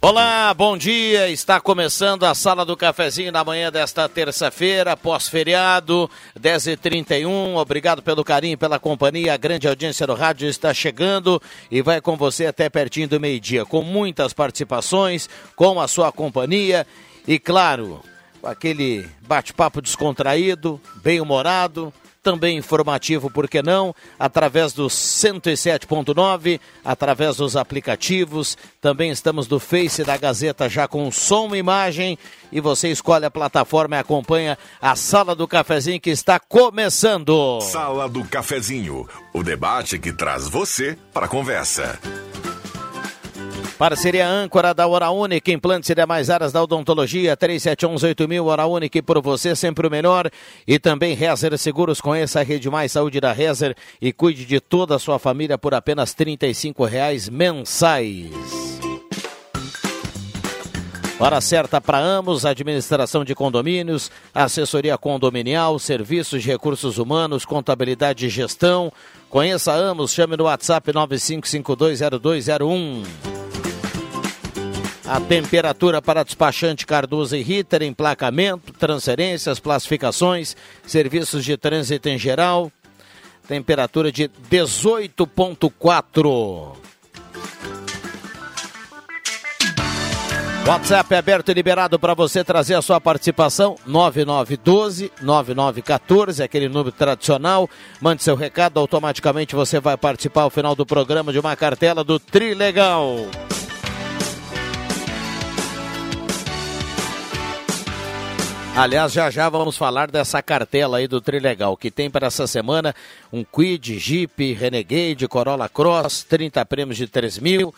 Olá, bom dia. Está começando a Sala do Cafezinho na manhã desta terça-feira, pós-feriado, 10h31. Obrigado pelo carinho, pela companhia. A grande audiência do rádio está chegando e vai com você até pertinho do meio-dia, com muitas participações, com a sua companhia e, claro, aquele bate-papo descontraído, bem-humorado também informativo, por que não? Através do 107.9, através dos aplicativos. Também estamos do Face da Gazeta já com som e imagem. E você escolhe a plataforma e acompanha a Sala do Cafezinho que está começando. Sala do Cafezinho, o debate que traz você para a conversa. Parceria âncora da Hora Única, implantes e demais áreas da odontologia, 37118000, Hora Única por você, sempre o melhor. E também Rezer Seguros, conheça a Rede Mais Saúde da Rezer e cuide de toda a sua família por apenas R$ reais mensais. Hora certa para Amos, administração de condomínios, assessoria condominial, serviços de recursos humanos, contabilidade e gestão. Conheça Amos, chame no WhatsApp 95520201. A temperatura para despachante Cardoso e Ritter, emplacamento, transferências, classificações, serviços de trânsito em geral. Temperatura de 18,4. WhatsApp é aberto e liberado para você trazer a sua participação. 9912-9914, aquele número tradicional. Mande seu recado, automaticamente você vai participar ao final do programa de uma cartela do Trilegal. Legal. Aliás, já já vamos falar dessa cartela aí do Trilegal, que tem para essa semana um Quid, Jeep, Renegade, Corolla Cross, 30 prêmios de 3 mil.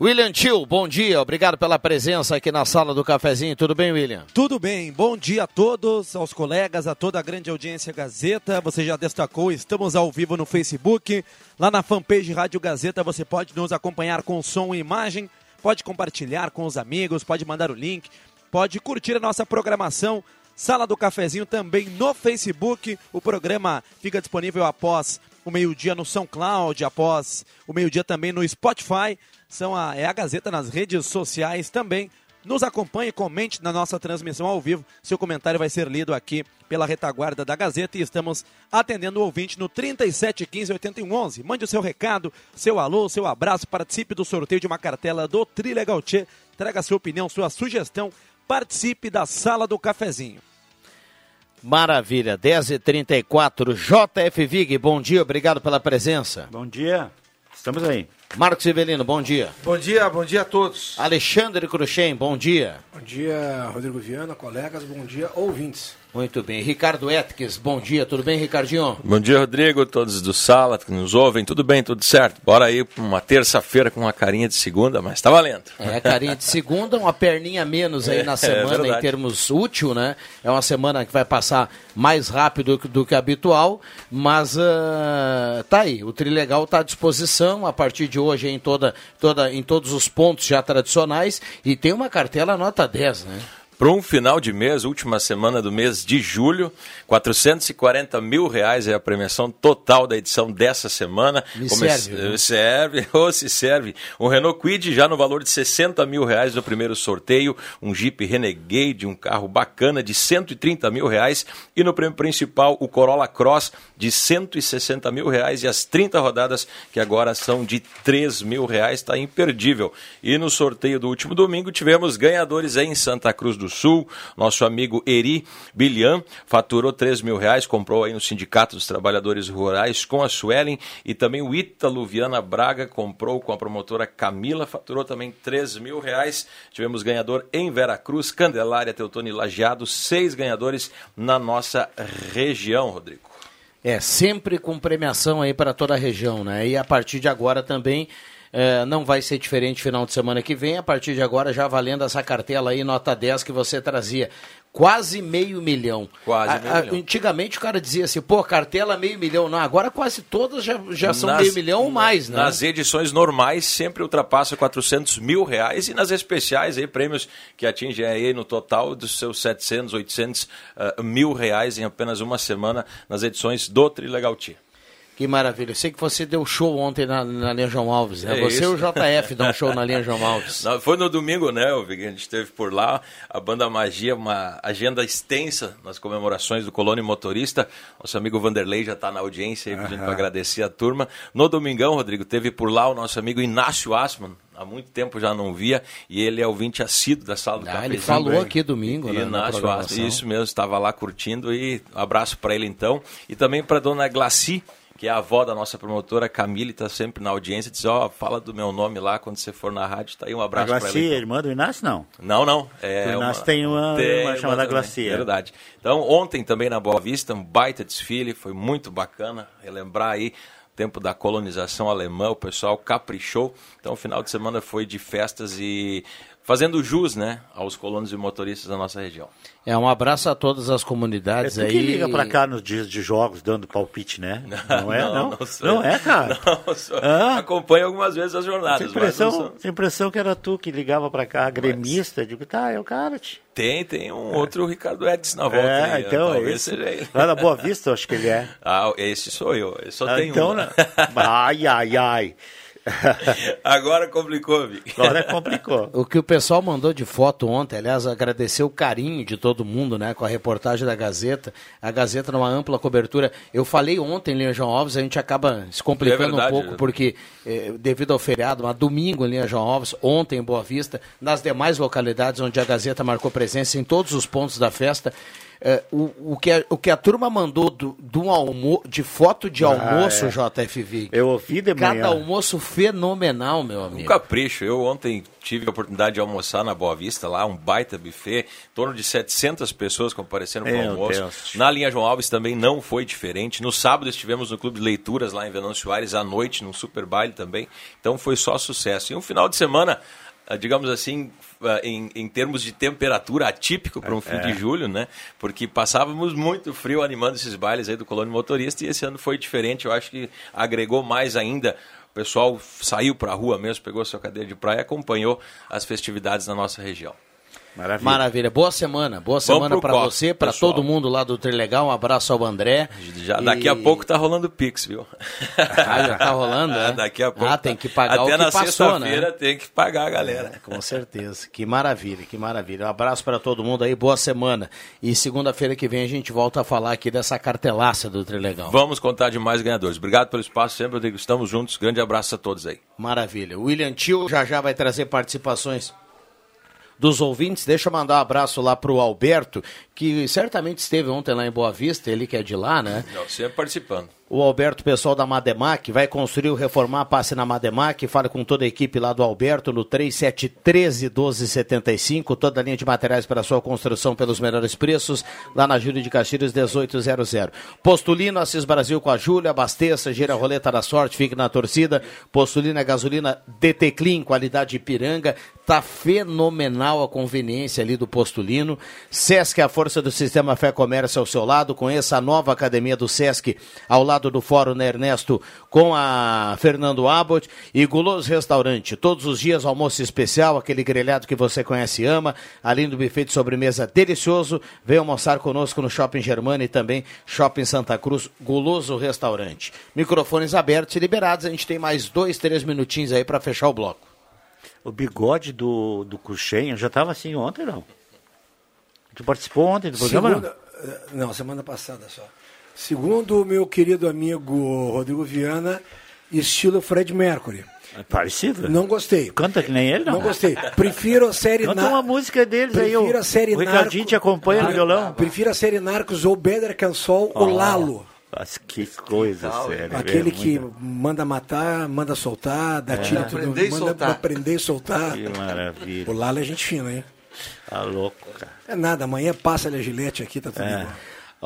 William Tio, bom dia, obrigado pela presença aqui na sala do cafezinho. Tudo bem, William? Tudo bem, bom dia a todos, aos colegas, a toda a grande audiência Gazeta. Você já destacou, estamos ao vivo no Facebook. Lá na fanpage Rádio Gazeta você pode nos acompanhar com som e imagem, pode compartilhar com os amigos, pode mandar o link pode curtir a nossa programação. Sala do Cafezinho também no Facebook. O programa fica disponível após o meio-dia no SoundCloud, após o meio-dia também no Spotify. São a, é a Gazeta nas redes sociais também. Nos acompanhe, comente na nossa transmissão ao vivo. Seu comentário vai ser lido aqui pela retaguarda da Gazeta e estamos atendendo o ouvinte no 3715-8111. Mande o seu recado, seu alô, seu abraço, participe do sorteio de uma cartela do Trilegal Tchê. Traga sua opinião, sua sugestão participe da Sala do Cafezinho. Maravilha, 10h34, JF Vig, bom dia, obrigado pela presença. Bom dia, estamos aí. Marcos Ivelino, bom dia. Bom dia, bom dia a todos. Alexandre Cruxem, bom dia. Bom dia, Rodrigo Viana, colegas, bom dia, ouvintes. Muito bem. Ricardo Etques, bom dia, tudo bem, Ricardinho? Bom dia, Rodrigo, todos do sala que nos ouvem, tudo bem, tudo certo. Bora aí para uma terça-feira com uma carinha de segunda, mas tá valendo. É, carinha de segunda, uma perninha menos aí na é, semana é em termos útil, né? É uma semana que vai passar mais rápido do que habitual, mas uh, tá aí, o Trilegal está à disposição a partir de hoje em, toda, toda, em todos os pontos já tradicionais e tem uma cartela nota 10, né? Para um final de mês, última semana do mês de julho. 440 mil reais é a premiação total da edição dessa semana. Me Come... serve. Né? Serve, ou se serve. Um Renault Quid já no valor de 60 mil reais no primeiro sorteio. Um Jeep Renegade, um carro bacana de 130 mil reais. E no prêmio principal, o Corolla Cross de 160 mil reais. E as 30 rodadas, que agora são de 3 mil reais, está imperdível. E no sorteio do último domingo, tivemos ganhadores em Santa Cruz do do Sul. Nosso amigo Eri Bilian faturou 3 mil reais, comprou aí no Sindicato dos Trabalhadores Rurais com a Suelen. E também o Ítalo Viana Braga comprou com a promotora Camila, faturou também 3 mil reais. Tivemos ganhador em Veracruz, Candelária, Teutônio e Lajeado, seis ganhadores na nossa região, Rodrigo. É, sempre com premiação aí para toda a região, né? E a partir de agora também é, não vai ser diferente final de semana que vem, a partir de agora já valendo essa cartela aí, nota 10 que você trazia. Quase meio milhão. Quase meio a, milhão. Antigamente o cara dizia assim, pô, cartela meio milhão. Não, agora quase todas já, já são nas, meio milhão ou mais, né? Nas edições normais sempre ultrapassa 400 mil reais e nas especiais aí, prêmios que atingem aí no total dos seus 700, 800 uh, mil reais em apenas uma semana nas edições do Trilegal Tia. Que maravilha. Eu sei que você deu show ontem na, na linha João Alves, né? É você e isso. o JF dão show na linha João Alves. Não, foi no domingo, né, que a gente esteve por lá. A banda Magia, uma agenda extensa nas comemorações do Colônia Motorista. Nosso amigo Vanderlei já está na audiência aí, pedindo para agradecer a turma. No domingão, Rodrigo, teve por lá o nosso amigo Inácio Asman. Há muito tempo já não via, e ele é ouvinte assíduo da sala do Ah, cafezinho. ele falou aqui domingo, né? na Inácio isso mesmo, estava lá curtindo e um abraço para ele então. E também para dona Glaci, que é a avó da nossa promotora Camille, está sempre na audiência, diz, ó, fala do meu nome lá quando você for na rádio, tá aí um A abraço para ela. então. irmã do Inácio, não. Não, não. É O Inácio tem uma- uma chamada também, Glacia. Verdade. Então, ontem também na Boa Vista, um baita desfile, foi muito bacana relembrar aí tempo da colonização alemã, o pessoal caprichou. Então, o final de semana foi de festas e fazendo jus, né, aos colonos e motoristas da nossa região. É, um abraço a todas as É comunidades tu aí. que liga pra cá nos dias de jogos, dando palpite, né? Não é, não? Não, sou eu. é, cara? Não, sou- Ah? Acompanho algumas vezes as jornadas. Tinha mas não impressão, sou- impressão que era tu que ligava pra cá, gremista. Eu Digo, tá, é o cara, tio. Tem, tem um outro Ricardo Edson na volta. É, aí, então é esse. Lá na Boa Vista, eu acho que ele é. Ah, esse sou eu. Eu só Ah, tenho então, um. né? Ai, ai, ai. Agora complicou, Vic. Agora complicou. O que o pessoal mandou de foto ontem, aliás, agradecer o carinho de todo mundo, né, com a reportagem da Gazeta. A Gazeta numa ampla cobertura. Eu falei ontem, Linha João Alves, a gente acaba se complicando É verdade, um pouco, né? porque eh, devido ao feriado, mas domingo em Linha João Alves, ontem em Boa Vista, nas demais localidades onde a Gazeta marcou presença, em todos os pontos da festa. Eh, o, o, que a, o que a turma mandou do, do almo, de foto de almoço, JFV. Eu ouvi de manhã. Cada almoço fenomenal, meu Um amigo. capricho. Eu ontem tive a oportunidade de almoçar na Boa Vista, lá, um baita buffet. Em torno de 700 pessoas compareceram para o almoço. Deus. Na linha João Alves também não foi diferente. No sábado estivemos no Clube de Leituras, lá em Venâncio Aires, à noite, num super baile também. Então foi só sucesso. E um final de semana, ah, digamos assim, ah, em, em termos de temperatura atípico para um fim de julho, né? Porque passávamos muito frio animando esses bailes aí do Colônia Motorista e esse ano foi diferente. Eu acho que agregou mais ainda. O pessoal saiu para a rua mesmo, pegou sua cadeira de praia e acompanhou as festividades na nossa região. Maravilha. Maravilha. Boa semana. Boa semana pro para você, para todo mundo lá do Trilegal. Um abraço ao André. Já, E- Daqui a pouco tá rolando Pix, viu? Ah, já tá rolando, né? Daqui a pouco. Ah, tem que pagar Até o que na passou, né? tem que pagar a galera. Com certeza. Que maravilha, que maravilha. Um abraço para todo mundo aí. Boa semana. E segunda-feira que vem a gente volta a falar aqui dessa cartelaça do Trilegal. Vamos contar de mais ganhadores. Obrigado pelo espaço sempre. Estamos juntos. Grande abraço a todos aí. Maravilha. O William Tio já já vai trazer participações dos ouvintes. Deixa eu mandar um abraço lá pro Alberto, que certamente esteve ontem lá em Boa Vista, ele que é de lá, né? Não, sempre participando. O Alberto, pessoal da Mademac, vai construir ou reformar, passe na Mademac, fala com toda a equipe lá do Alberto no 3713-1275, toda a linha de materiais para sua construção pelos melhores preços, lá na Júlio de Castilhos 1800. Postulino, Assis Brasil com a Júlia, abasteça, gira a roleta da sorte, fique na torcida. Postulino é gasolina DT Clean, qualidade Ipiranga, tá fenomenal a conveniência ali do Postulino. Sesc, a força do sistema Fé Comércio ao seu lado, conheça a nova academia do Sesc ao lado do Fórum Ernesto com a Fernando Abbott e Guloso Restaurante. Todos os dias almoço especial, aquele grelhado que você conhece e ama, além do buffet de sobremesa delicioso. Venha almoçar conosco no Shopping Germana e também Shopping Santa Cruz, Guloso Restaurante. Microfones abertos e liberados, a gente tem mais dois, três minutinhos aí para fechar o bloco. O bigode do, do Cruxem já estava assim ontem, não? Tu participou ontem do programa? não? Segunda, eh, não, semana passada só. Segundo o meu querido amigo Rodrigo Viana, estilo Fred Mercury. É parecido? Não gostei. Canta que nem ele, não? Não gostei. Prefiro a série Canta Na- uma música deles aí. Prefiro a série o Ricardinho Narco- te acompanha no violão. Prefiro a série Narcos ou Better Can Saul ou Lalo. Mas que coisa séria. Aquele é que muito- manda matar, manda soltar, dá tiro em tudo, manda soltar. pra prender e soltar. Que maravilha. O Lalo é gente fina, hein? Tá louco, cara. É nada, amanhã passa a gilete aqui, tá tudo igual.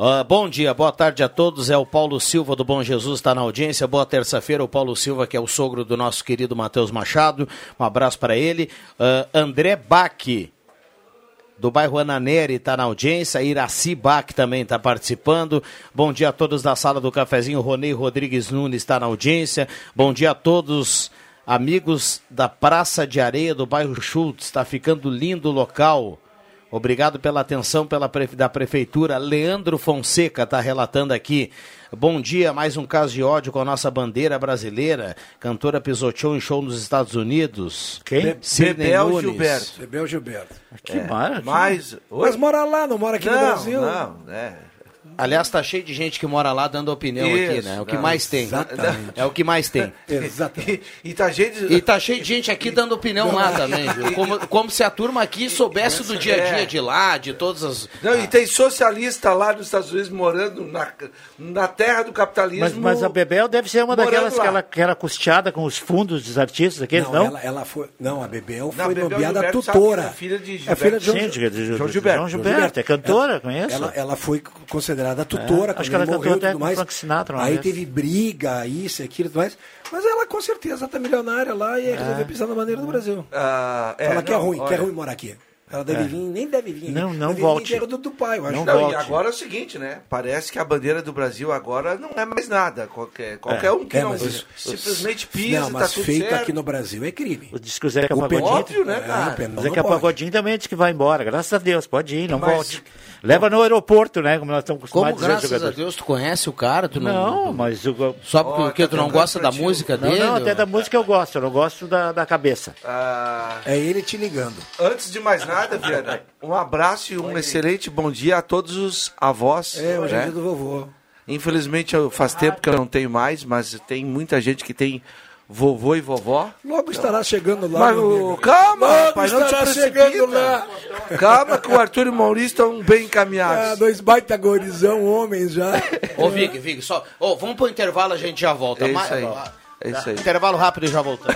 Ah, bom dia, boa tarde a todos. É o Paulo Silva do Bom Jesus, está na audiência. Boa terça-feira, o Paulo Silva, que é o sogro do nosso querido Matheus Machado. Um abraço para ele. Ah, André Bach, do bairro Ananeri, está na audiência. Iraci Bach também está participando. Bom dia a todos da sala do cafezinho. Ronei Rodrigues Nunes está na audiência. Bom dia a todos. Amigos da Praça de Areia do bairro Schultz, está ficando lindo o local. Obrigado pela atenção pela pre- da prefeitura. Leandro Fonseca está relatando aqui. Bom dia, mais um caso de ódio com a nossa bandeira brasileira. Cantora pisoteou em show nos Estados Unidos. Quem? Sidney Bebel Nunes. Gilberto. Bebel Gilberto. Que mara. Mas. Mas mora lá, não mora aqui no não, Brasil. não, é. Aliás, tá cheio de gente que mora lá dando opinião aqui, Isso, né? É o que não, mais tem. exatamente. É o que mais tem. Exatamente. E, e tá gente. E tá cheio de gente aqui dando opinião lá também, viu? Como, como se a turma aqui soubesse do dia a dia de lá, de todas as. Não, e tem socialista lá nos Estados Unidos morando na, na terra do capitalismo. Mas, mas a Bebel deve ser uma daquelas que ela, que era custeada com os fundos dos artistas, aqueles, Não, não? Ela, ela foi. Não, a Bebel Não, foi Bebel nomeada Gilberto tutora. é filha de É filha de João, Sim, de, de, de, João de- Gilberto. João Gilberto. É cantora, conheço. Ela, ela foi considerada tutora É, quando acho que ela morreu e tudo mais. Frank Sinatra Aí vez. teve briga, isso, aquilo e tudo mais. Mas ela com certeza tá milionária lá e resolveu pisar na bandeira do Brasil. Ah, é, Fala que é não, ruim, que é olha, ruim morar aqui. Ela deve vir, nem deve vir. Não, não deve volte. Vir do, do pai, eu acho. Não Não, volte. e agora é o seguinte, né? Parece que a bandeira do Brasil agora não é mais nada. Qualquer, qualquer um que É, não simplesmente pisa Não, e mas tá tudo feito certo. aqui no Brasil é crime. Diz que o Zeca O Pagodinho... Óbvio, né, É, cara? o penal O Zeca. Pagodinho também disse que vai embora. Graças a Deus, pode ir, não Mas- volte. Leva no aeroporto, né? Como nós estamos Como, acostumados a dizer graças a. Deus, tu conhece o cara? Tu não. Não, mas o... Só porque tá tu não gosta da música Não, dele? não, até da música eu gosto, eu não gosto da, da cabeça. Ah, É ele te ligando. antes de mais nada, Viana, um abraço e um excelente bom dia a todos os avós. É, hoje é né? dia do vovô. Infelizmente eu, faz tempo que eu não tenho mais, mas tem muita gente que tem vovô e vovó. Logo estará chegando lá. Mas, meu o- amigo. calma, Logo rapaz, não estará chegando lá. Calma que o Arthur e o Maurício estão bem Ah, encaminhados. dois baita gorizão, homens já. Ô, Vig, Vig, só. Ô, vamos pro intervalo, a gente já volta. É isso aí. Ah, É isso aí. Intervalo rápido e já voltamos.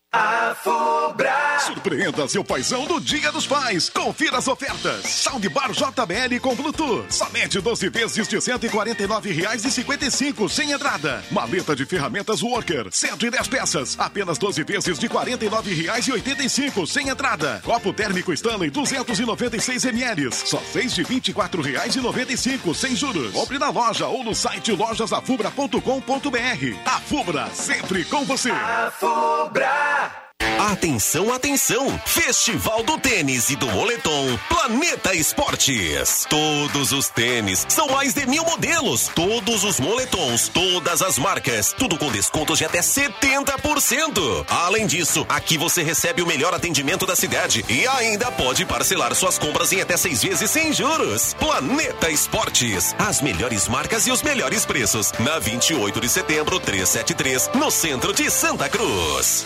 Surpreenda seu paizão no Dia dos Pais. Confira as ofertas. Soundbar JBL com Bluetooth. Somente 12 vezes de R$ 149,55 sem entrada. Maleta de ferramentas Worker. 110 peças. Apenas 12 vezes de R$ 49,85 sem entrada. Copo térmico Stanley 296 ml. Só 6 de R$ 24,95 sem juros. Compre na loja ou no site lojasafubra.com.br. A Fubra, sempre com você. Atenção, atenção! Festival do Tênis e do Moletom Planeta Esportes. Todos os tênis, são mais de mil modelos. Todos os moletons, todas as marcas, tudo com descontos de até 70%. Além disso, aqui você recebe o melhor atendimento da cidade e ainda pode parcelar suas compras em até seis vezes sem juros. Planeta Esportes, as melhores marcas e os melhores preços. Na 28 de setembro, 373, no centro de Santa Cruz.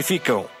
qualificam.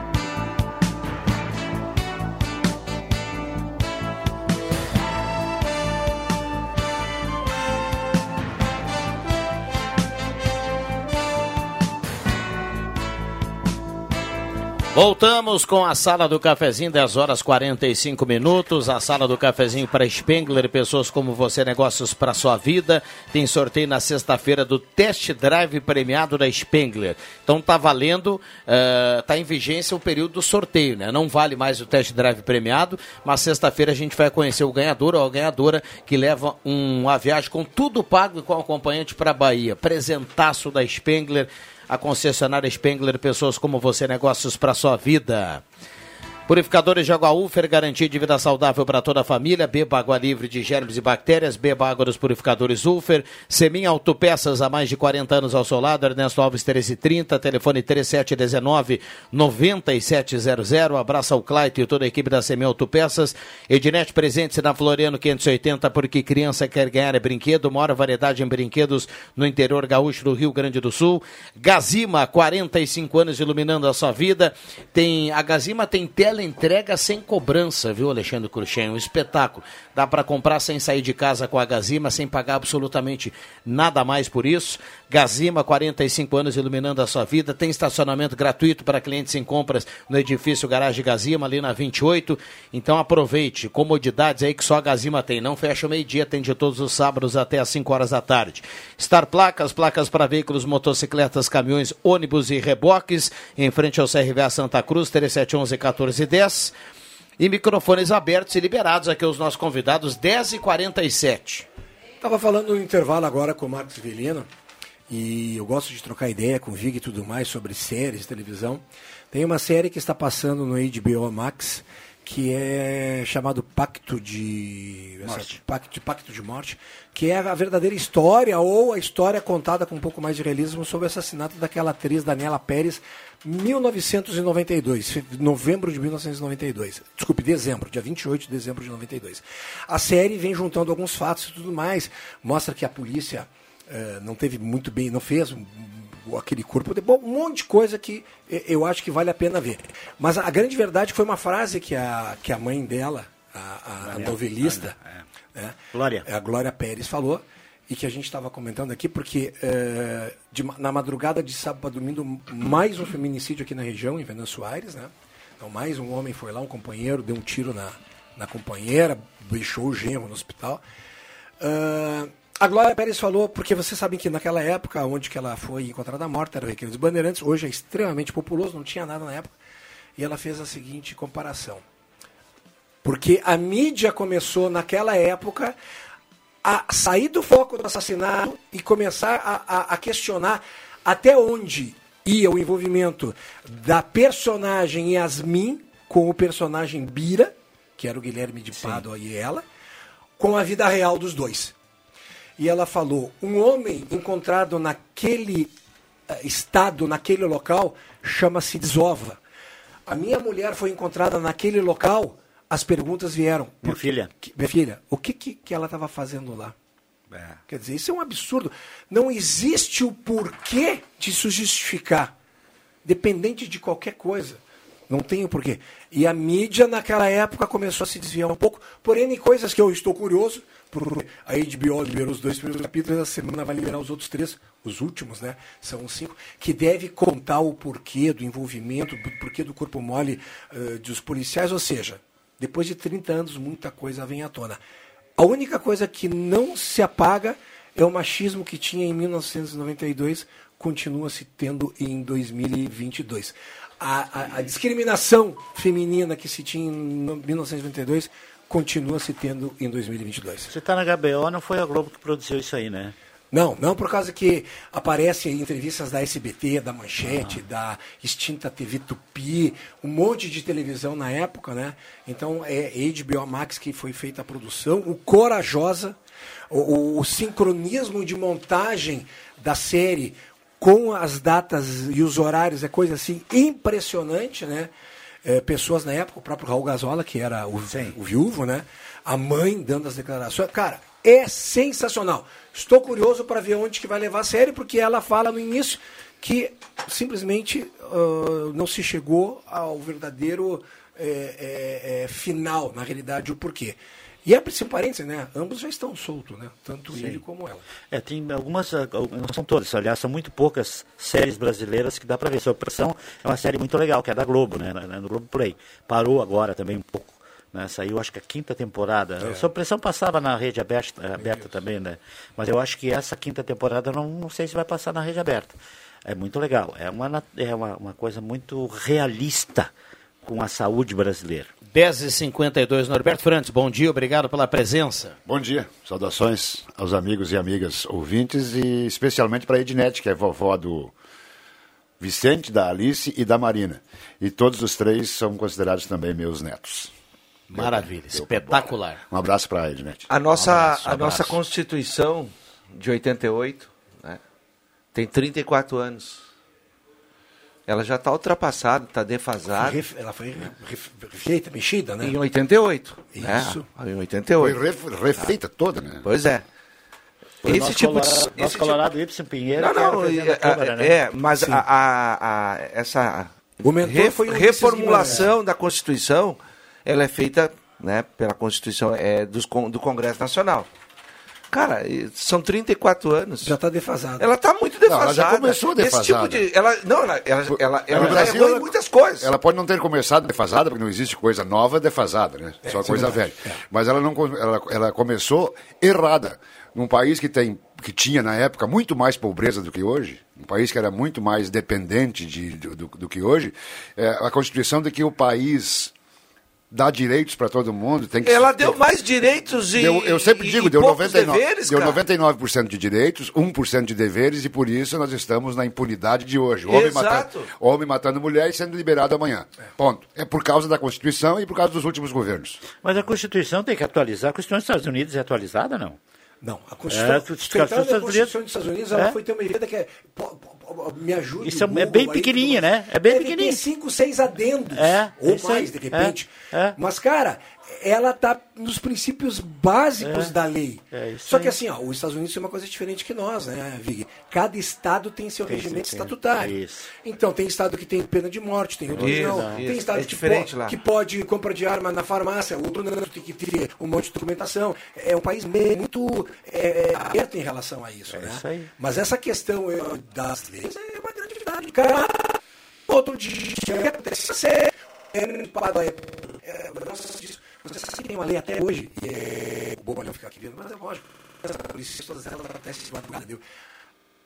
Voltamos com a sala do cafezinho, 10 horas 45 minutos. A sala do cafezinho para Spengler, pessoas como você, negócios para sua vida. Tem sorteio na sexta-feira do test drive premiado da Spengler. Então tá valendo, uh, tá em vigência o período do sorteio, né? Não vale mais o test drive premiado, mas sexta-feira a gente vai conhecer o ganhador ou a ganhadora que leva um, uma viagem com tudo pago e com acompanhante para Bahia. Presentaço da Spengler a concessionária Spengler, pessoas como você, negócios para sua vida. Purificadores de água Ufer, garantia de vida saudável para toda a família. Beba água livre de germes e bactérias. Beba água dos purificadores Ufer. Semin Autopeças, há mais de 40 anos ao seu lado. Ernesto Alves, 1330. Telefone 3719-9700. Abraça o Claito e toda a equipe da Semin Autopeças. Ednet presente na Floriano 580, porque criança quer ganhar é brinquedo. Mora variedade em brinquedos no interior gaúcho do Rio Grande do Sul. Gazima, 45 anos iluminando a sua vida. Tem, a Gazima tem entrega sem cobrança, viu, Alexandre Cruxem? Um espetáculo. Dá para comprar sem sair de casa com a Gazima, sem pagar absolutamente nada mais por isso. Gazima, 45 anos iluminando a sua vida. Tem estacionamento gratuito para clientes em compras no edifício Garagem Gazima, ali na 28. Então aproveite. Comodidades aí que só a Gazima tem. Não fecha o meio-dia, atende todos os sábados até às 5 horas da tarde. Star Placas, placas para veículos, motocicletas, caminhões, ônibus e reboques. Em frente ao CRVA Santa Cruz, 3711 1410. E microfones abertos e liberados aqui os nossos convidados, 10h47. Estava falando no intervalo agora com o Marcos Velino, e eu gosto de trocar ideia com o Vig e tudo mais sobre séries, televisão. Tem uma série que está passando no HBO Max, que é chamado Pacto de Morte. Pacto, Pacto de Morte, que é a verdadeira história ou a história contada com um pouco mais de realismo sobre o assassinato daquela atriz Daniela Pérez, 1992, novembro de 1992. Desculpe, dezembro, dia 28 de dezembro de 92. A série vem juntando alguns fatos e tudo mais, mostra que a polícia eh, não teve muito bem, não fez aquele corpo, bom, um monte de coisa que eu acho que vale a pena ver. Mas a grande verdade foi uma frase que a, que a mãe dela, a, a novelista, é. Né, Glória. a Glória Pérez falou, e que a gente estava comentando aqui, porque é, de, na madrugada de sábado para domingo, mais um feminicídio aqui na região, em Venâncio Soares, né? Então, mais um homem foi lá, um companheiro, deu um tiro na, na companheira, deixou o genro no hospital. Uh, a Glória Pérez falou, porque vocês sabem que naquela época, onde que ela foi encontrada morta, era o Recreio dos Bandeirantes, hoje é extremamente populoso, não tinha nada na época, e ela fez a seguinte comparação. Porque a mídia começou naquela época a sair do foco do assassinato e começar a, a, a questionar até onde ia o envolvimento da personagem Yasmin com o personagem Bira, que era o Guilherme de Pádua e ela, com a vida real dos dois. E ela falou: um homem encontrado naquele uh, estado, naquele local, chama-se desova. A minha mulher foi encontrada naquele local, as perguntas vieram. Minha filha. Que, minha filha, o que, que, que ela estava fazendo lá? É. Quer dizer, isso é um absurdo. Não existe o porquê de se justificar, dependente de qualquer coisa. Não tem o porquê. E a mídia, naquela época, começou a se desviar um pouco, porém, em coisas que eu estou curioso, a HBO liberou os dois primeiros capítulos, a semana vai liberar os outros três, os últimos, né? São cinco, que deve contar o porquê do envolvimento, o porquê do corpo mole uh, dos policiais, ou seja, depois de 30 anos, muita coisa vem à tona. A única coisa que não se apaga é o machismo que tinha em 1992, continua se tendo em 2022. A, a, a, discriminação feminina que se tinha em 1992 continua se tendo em 2022. Você está na HBO, não foi a Globo que produziu isso aí, né? Não, não por causa que aparece em entrevistas da SBT, da Manchete, ah. da extinta TV Tupi, um monte de televisão na época, né? Então é HBO Max que foi feita a produção, o Corajosa, o, o sincronismo de montagem da série com as datas e os horários é coisa assim impressionante, né? É, pessoas na época, o próprio Raul Gazola, que era o, o viúvo, né? A mãe dando as declarações. Cara, é sensacional. Estou curioso para ver onde que vai levar a série, porque ela fala no início que simplesmente uh, não se chegou ao verdadeiro é, é, é, final, na realidade, o porquê. E é preciso parênteses, né? Ambos já estão soltos, né? Tanto Sim. ele como ela. É, tem algumas, ah, não são todas, aliás, são muito poucas séries brasileiras que dá para ver. Pressão é uma série muito legal, que é da Globo, né? No Globo Play. Parou agora também um pouco. Né? Saiu, acho que a quinta temporada. É. Sob Pressão passava na rede aberta, aberta também, né? Mas eu acho que essa quinta temporada não, não sei se vai passar na rede aberta. É muito legal. É uma, é uma, uma coisa muito realista com a saúde brasileira. 10h52, Norberto Frantes, bom dia, obrigado pela presença. Bom dia, saudações aos amigos e amigas ouvintes e especialmente para a Ednete, que é vovó do Vicente, da Alice e da Marina. E todos os três são considerados também meus netos. Maravilha, espetacular. Um abraço para a Ednete. A nossa, Um abraço, a um nossa abraço. Constituição de 88 né, tem 34 anos. Ela já está ultrapassada, está defasada. Ref- Ela foi re- ref- refeita, mexida, né? Em 88. Isso. Né? Em 88. Foi ref- refeita toda, né? Pois é. Foi esse nosso tipo Colorado, de. nosso esse Colorado tipo... Ibsen Pinheiro, Não, não, é, Câmara, né? é, mas a, a- a- essa re- foi reformulação da Constituição, ela é feita né, pela Constituição é, dos con- do Congresso Nacional. Cara, e são 34 anos. Já está defasada. Ela está muito Não, defasada. ela já começou Esse defasada. tipo de, ela, não, ela, ela, ela, ela Brasil, errou em ela- muitas coisas. Ela pode não ter começado defasada, porque não existe coisa nova defasada, né? Só é coisa verdade, velha. Mas ela, não, ela, ela começou errada. Num país que, tem, que tinha, na época, muito mais pobreza do que hoje, um país que era muito mais dependente de, do, do- do que hoje, é, a Constituição de que o país dá direitos para todo mundo tem que Ela tem- deu mais direitos e. Deu- eu sempre e- digo, e deu, poucos 99, deveres, deu cara. 99% de direitos, 1% de deveres, e por isso nós estamos na impunidade de hoje. Homem, Exato. matando, homem matando mulher e sendo liberado amanhã. Ponto. É por causa da Constituição e por causa dos últimos governos. Mas a Constituição tem que atualizar. A Constituição dos Estados Unidos é atualizada, não? Não, a Constituição, É, é, tu- tu- feitando tu- a tu- Constituição dos Estados Unidos, ela É? foi ter uma emenda que é. pô, pô, me ajude. Isso é- o é Google bem pequenininha, né? É bem pequenininha. ter cinco, seis adendos. É, ou é mais, aí. de repente. É, é. Mas, cara, ela tá nos princípios básicos É, da lei. é isso Só que assim, ó, os Estados Unidos tem uma coisa diferente que nós, né, Vig? Cada estado tem seu Tem, regimento tem, estatutário. isso. Então, tem estado que tem pena de morte, tem outro que Isso, não. isso. Tem estado É que, po- lá. que pode compra de arma na farmácia, outro não, tem que ter um monte de documentação. É um país muito é, aberto em relação a isso, né? isso aí. Mas essa questão é, das leis é uma grande verdade. Cara, outro dia acontece ser é, é, é, nossa, disso. Você sabe que tem uma lei até hoje, e é bobo não ficar aqui vendo, mas é lógico. Essa polícia, todas elas acontecem de madrugada, viu?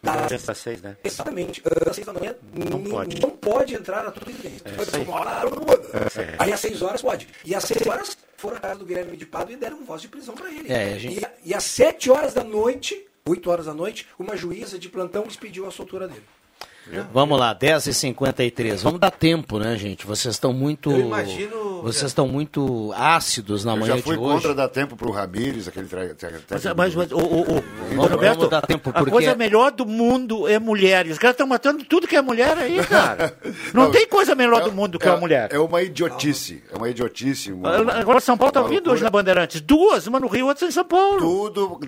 Das- Sexta seis, né? Exatamente. Ah, Às seis da manhã não pode. não pode entrar na tua residência. Tu vai isso aí. tomar uma hora, É. Aí às seis horas pode. E às seis horas foram à casa do Guilherme de Pado e deram voz de prisão para ele. É, a gente- e, e às sete horas da noite, oito horas da noite, uma juíza de plantão expediu a soltura dele. Vamos lá, 10h53. Vamos dar tempo, né, gente? Vocês estão muito. Eu imagino- Vocês estão muito ácidos na Eu manhã já fui de hoje. contra dar tempo para o Ramires, aquele tra- Mas, mas, mas o, o, o- Vamos- Roberto, vamos dar tempo, a porque- coisa melhor do mundo é mulher. E os caras estão matando tudo que é mulher aí, cara. Não, Não, tem coisa melhor é- do mundo que é, uma mulher. É uma idiotice. É uma idiotice. uma- Agora São Paulo está uma ouvindo hoje na. Bandeirantes. Duas, uma no Rio, outra em São Paulo. Tudo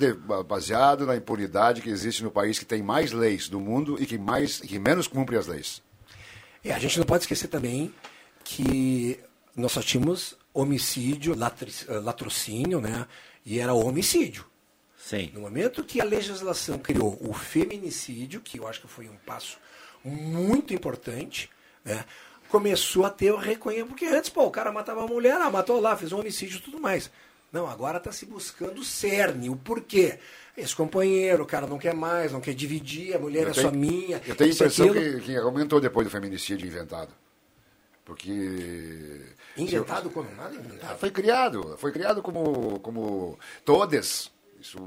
baseado na impunidade que existe no país que tem mais leis do mundo e que, mais, que menos cumpre as leis. E a gente não pode esquecer também que nós só tínhamos homicídio, eh, latrocínio, né? E era homicídio. Sim. No momento que a legislação criou o feminicídio, que eu acho que foi um passo muito importante, né? começou a ter o reconhecimento. Porque antes, pô, o cara matava a mulher, ah, matou lá, fez um homicídio e tudo mais. Não, agora está se buscando o cerne, o porquê. Esse companheiro, o cara não quer mais, não quer dividir, a mulher Eu é tenho- só minha. Eu tenho a impressão que, que aumentou depois do feminicídio inventado. Porque. Inventado como nada inventado. Foi criado. Foi criado como, como todes. Isso,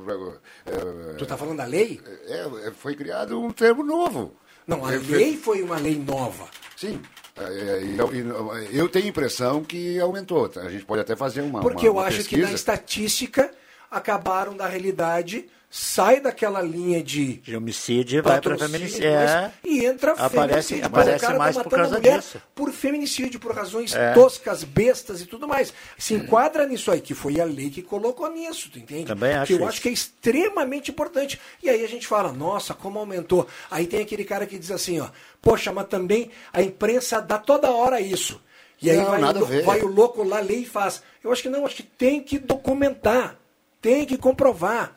é, Tu tá falando da lei? é, é, foi criado um termo novo. Não, a É, lei foi uma lei nova. Sim. É, é, e eu- eu, eu tenho a impressão que aumentou. A gente pode até fazer uma. Porque uma- eu uma acho que pesquisa. na estatística acabaram da realidade, sai daquela linha de De homicídio vai para feminicídio. e É. e entra Aparece- feminicídio. Aparece o cara mais tá por matando causa a mulher disso. por feminicídio, por razões É. toscas, bestas e tudo mais. Se enquadra nisso aí, que foi a lei que colocou nisso, tu entende? Também acho que eu isso. acho que é extremamente importante. E aí a gente fala, nossa, como aumentou. Aí tem aquele cara que diz assim, ó, poxa, mas também a imprensa dá toda hora isso. E aí Não, vai, nada o, a ver. vai o louco lá, lê e faz. Eu acho que não, acho que tem que documentar, tem que comprovar.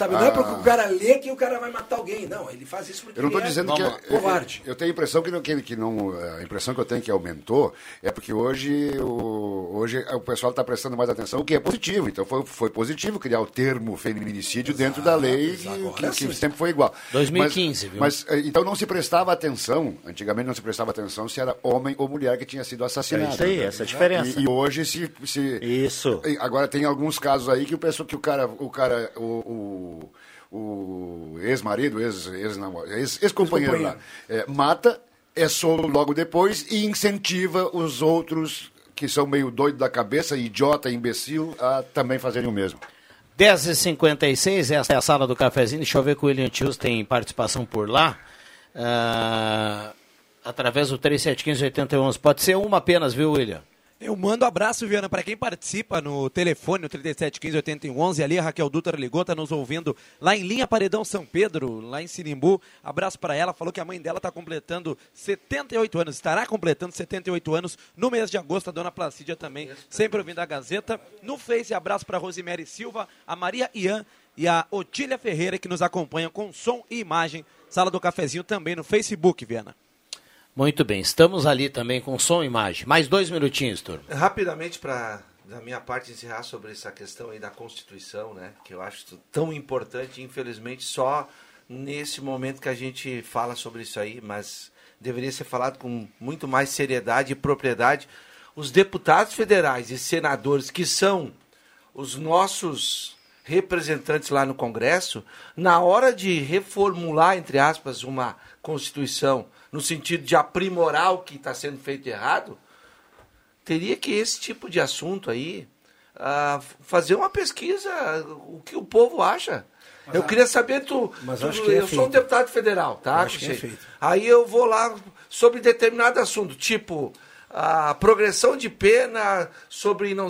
Sabe, não é Ah. porque o cara lê que o cara vai matar alguém. Não, ele faz isso porque Eu não estou ele é dizendo que é, covarde. eu, eu tenho a impressão que, não, que, que não a impressão que eu tenho que aumentou é porque hoje o, hoje o pessoal está prestando mais atenção, o que é positivo. Então foi, foi positivo criar o termo feminicídio dentro da lei que, que- que sempre foi igual. 2015, mas, viu? Mas eh, então não se prestava atenção. Antigamente não se prestava atenção se era homem ou mulher que tinha sido assassinado. É isso aí, essa é a diferença. E, e hoje se, se Isso. Agora tem alguns casos aí que o pessoal que o cara o cara o, o, o ex-marido, ex, ex-namor- ex- ex-companheiro lá, é, mata, é solto logo depois e incentiva os outros que são meio doido da cabeça, idiota, imbecil, a também fazerem o mesmo. 10h56, esta é a sala do cafezinho. Deixa eu ver que o William Tios tem participação por lá. Ah, através do 3715-8111. Pode ser uma apenas, viu, William? Eu mando abraço, Viana, para quem participa no telefone, no 3715-8111. Ali a Raquel Dutra ligou, tá nos ouvindo lá em Linha Paredão São Pedro, lá em Sinimbu. Abraço para ela, falou que a mãe dela está completando 78 anos, estará completando 78 anos no mês de agosto. A dona Placídia também, sempre ouvindo a Gazeta. No Face, abraço para Rosemary Silva, a Maria Ian e a Otília Ferreira, que nos acompanham com som e imagem. Sala do Cafezinho também no Facebook, Viana. Muito bem, estamos ali também com som e imagem. Mais dois minutinhos, turma. Rapidamente, para da minha parte encerrar sobre essa questão aí da Constituição, né? Que eu acho tão importante, infelizmente, só nesse momento que a gente fala sobre isso aí, mas deveria ser falado com muito mais seriedade e propriedade. Os deputados federais e senadores que são os nossos representantes lá no Congresso, na hora de reformular, entre aspas, uma Constituição, no sentido de aprimorar o que está sendo feito errado, teria que esse tipo de assunto aí ah, fazer uma pesquisa, o que o povo acha. eu a- queria saber tu, mas tu- acho que é eu sou um feito. deputado federal, tá? Acho que é feito. Aí eu vou lá sobre determinado assunto, tipo a progressão de pena sobre não,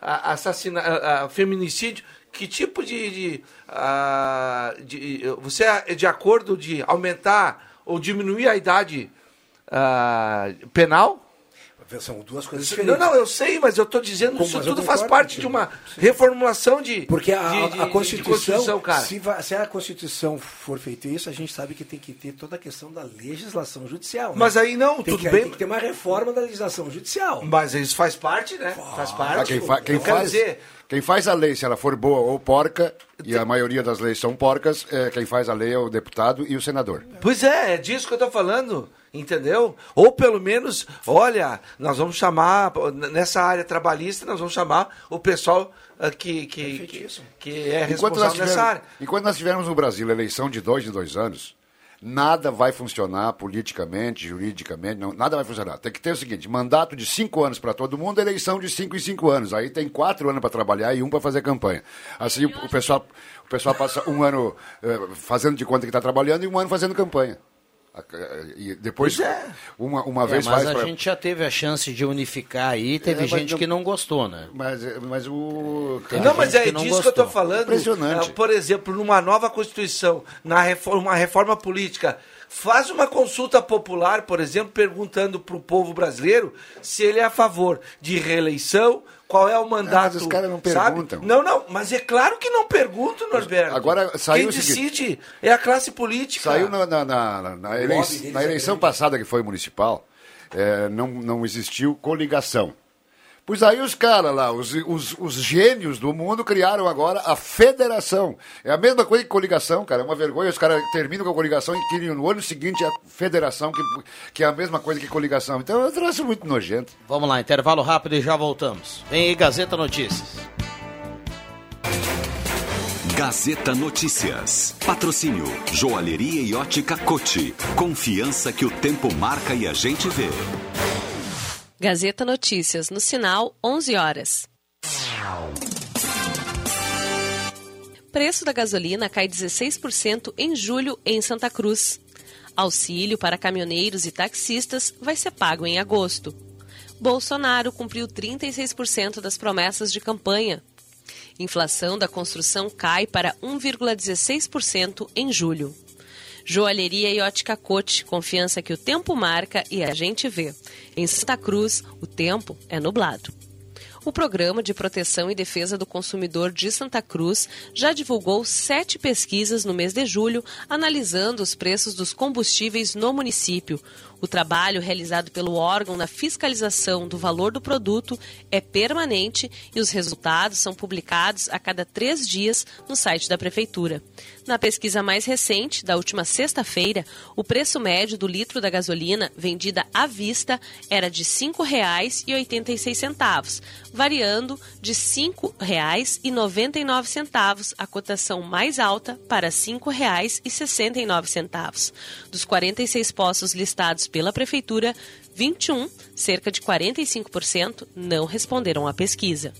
assassina, ah, ah, feminicídio. Que tipo de, de, de- Você é de acordo de aumentar ou diminuir a idade ah, penal? São duas coisas Não, diferentes. não, eu sei, mas eu estou dizendo Como- isso tudo faz concordo parte de uma reformulação de. Porque a, de- a- de- a de Constituição, cara. se, se a Constituição for feito isso, a gente sabe que tem que ter toda a questão da legislação judicial. né? Mas aí não, Tem tudo que- bem. Tem que ter uma reforma da legislação judicial. Mas isso faz parte, né? Faz parte. Ah, quem, fa- quem eu quero faz, dizer, quem faz a lei, se ela for boa ou porca, e a maioria das leis são porcas, é, quem faz a lei é o deputado e o senador. Pois é, é disso que eu tô falando, entendeu? Ou pelo menos, olha, nós vamos chamar, nessa área trabalhista, nós vamos chamar o pessoal ah, que, que, que, que é Enquanto responsável nós, nessa tivermos, área. enquanto nós tivermos no Brasil eleição de dois em dois anos, nada vai funcionar politicamente, juridicamente, não, nada vai funcionar. Tem que ter o seguinte: mandato de cinco anos para todo mundo, eleição de cinco em cinco anos. Aí tem quatro anos para trabalhar e um para fazer campanha. Assim o, o pessoal, o pessoal passa um ano eh, fazendo de conta que está trabalhando e um ano fazendo campanha. E depois, uma, uma É, vez mas faz a pra- gente já teve a chance de unificar aí, teve É, mas gente não- que não gostou, né? Mas, mas o. Teve Não, mas é que não disso que eu estou gostou. falando. Impressionante. Ah, por exemplo, numa nova Constituição, na reforma, uma reforma política, faz uma consulta popular, por exemplo, perguntando para o povo brasileiro se ele é a favor de reeleição, qual é o mandato. mas os caras não sabe? perguntam. Não, não, mas é claro que não perguntam, Norberto. Agora, saiu Quem decide é a classe política. Saiu na, na, na- na- é eleição passada, que foi municipal, é, não, não existiu coligação. Pois aí os caras lá, os, os, os gênios do mundo, criaram agora a federação. É a mesma coisa que coligação, cara. É uma vergonha. Os caras terminam com a coligação e criam no ano seguinte a federação, que, que é a mesma coisa que coligação. Então é um troço muito nojento. Vamos lá, intervalo rápido e já voltamos. Vem aí, Gazeta Notícias. Gazeta Notícias. Patrocínio Joalheria e Ótica Cote. Confiança que o tempo marca e a gente vê. Gazeta Notícias, no sinal 11 horas. Preço da gasolina cai 16% em julho em Santa Cruz. Auxílio para caminhoneiros e taxistas vai ser pago em agosto. Bolsonaro cumpriu 36% das promessas de campanha. Inflação da construção cai para 1,16% em julho. Joalheria e ótica Cote, confiança que o tempo marca e a gente vê. Em Santa Cruz, o tempo é nublado. O Programa de Proteção e Defesa do Consumidor de Santa Cruz já divulgou sete pesquisas no mês de julho, analisando os preços dos combustíveis no município. O trabalho realizado pelo órgão na fiscalização do valor do produto é permanente e os resultados são publicados a cada três dias no site da Prefeitura. Na pesquisa mais recente, da última sexta-feira, o preço médio do litro da gasolina vendida à vista era de R$ 5,86, variando de R$ 5,99 a cotação mais alta para R$ 5,69. Dos 46 postos listados pela Prefeitura, 21, cerca de 45%, não responderam à pesquisa.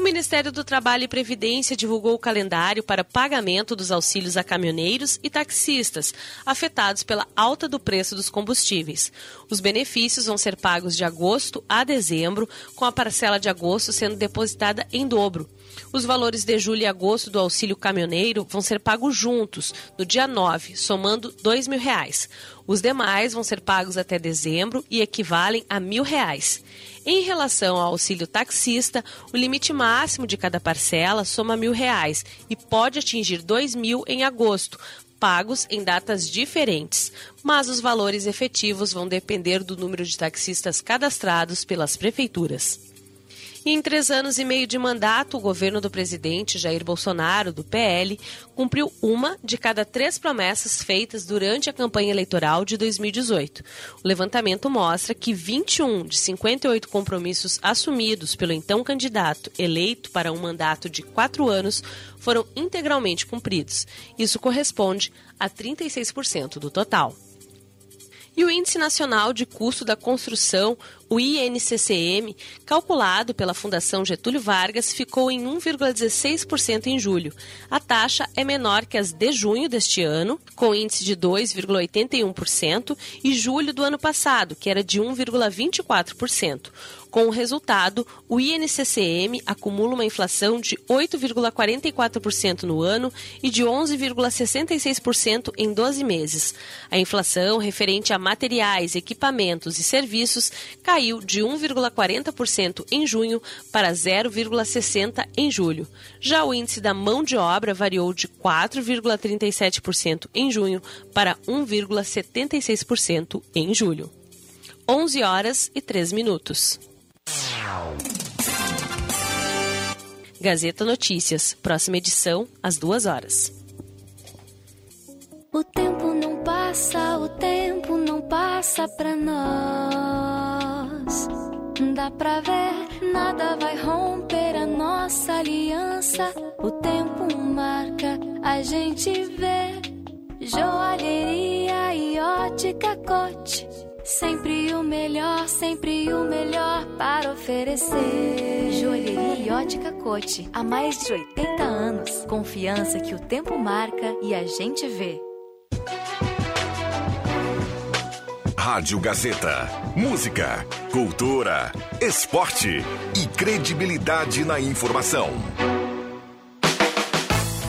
O Ministério do Trabalho e Previdência divulgou o calendário para pagamento dos auxílios a caminhoneiros e taxistas afetados pela alta do preço dos combustíveis. Os benefícios vão ser pagos de agosto a dezembro, com a parcela de agosto sendo depositada em dobro. Os valores de julho e agosto do auxílio caminhoneiro vão ser pagos juntos, no dia 9, somando 2 mil reais. Os demais vão ser pagos até dezembro e equivalem a mil reais. Em relação ao auxílio taxista, o limite máximo de cada parcela soma mil reais e pode atingir dois mil em agosto, pagos em datas diferentes, mas os valores efetivos vão depender do número de taxistas cadastrados pelas prefeituras. Em três anos e meio de mandato, o governo do presidente Jair Bolsonaro, do PL, cumpriu uma de cada três promessas feitas durante a campanha eleitoral de 2018. O levantamento mostra que 21 de 58 compromissos assumidos pelo então candidato eleito para um mandato de quatro anos foram integralmente cumpridos. Isso corresponde a 36% do total. E o Índice Nacional de Custo da Construção, o INCCM, calculado pela Fundação Getúlio Vargas, ficou em 1,16% em julho. A taxa é menor que as de junho deste ano, com índice de 2,81%, e julho do ano passado, que era de 1,24%. Com o resultado, o INCCM acumula uma inflação de 8,44% no ano e de 11,66% em 12 meses. A inflação referente a materiais, equipamentos e serviços caiu de 1,40% em junho para 0,60% em julho. Já o índice da mão de obra variou de 4,37% em junho para 1,76% em julho. 11 horas e 3 minutos. Gazeta Notícias, próxima edição, às duas horas. O tempo não passa, o tempo não passa pra nós. Dá pra ver, nada vai romper a nossa aliança. O tempo marca, a gente vê. Joalheria e ótica cote Sempre o melhor, sempre o melhor para oferecer. Joalheria e ótica Cote. Há mais de 80 anos. Confiança que o tempo marca e a gente vê. Rádio Gazeta. Música, cultura, esporte e credibilidade na informação.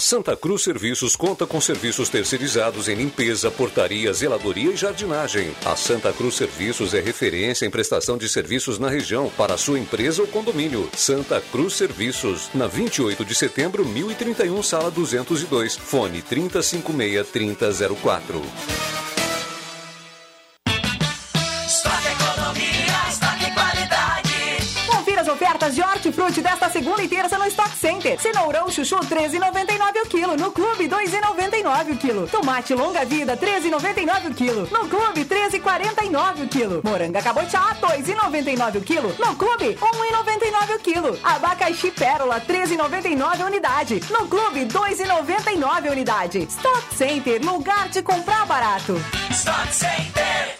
Santa Cruz Serviços conta com serviços terceirizados em limpeza, portaria, zeladoria e jardinagem. A Santa Cruz Serviços é referência em prestação de serviços na região para sua empresa ou condomínio. Santa Cruz Serviços, na 28 de setembro, 1031, sala 202, fone 3056 3004. Hortifruti desta segunda e terça no Stock Center. Cenourão chuchu 13,99 o quilo. No Clube 2,99 o quilo. Tomate longa vida 13,99 o quilo. No Clube 13,49 o quilo. Moranga cabotiá 2,99 o quilo. No Clube 1,99 o quilo. Abacaxi pérola 13,99 a unidade. No Clube 2,99 a unidade. Stock Center, lugar de comprar barato. Stock Center.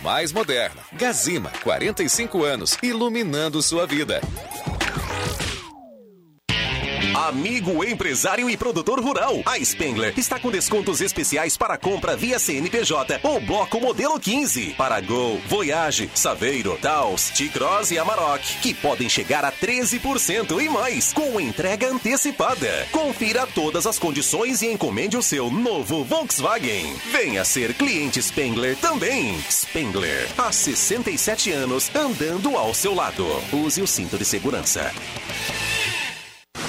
mais moderna. Gazima, 45 anos, iluminando sua vida. Amigo empresário e produtor rural, a Spengler está com descontos especiais para compra via CNPJ ou bloco modelo 15 para Gol, Voyage, Saveiro, Taos, T-Cross e Amarok, que podem chegar a 13% e mais com entrega antecipada. Confira todas as condições e encomende o seu novo Volkswagen. Venha ser cliente Spengler também. Spengler, há 67 anos andando ao seu lado. Use o cinto de segurança.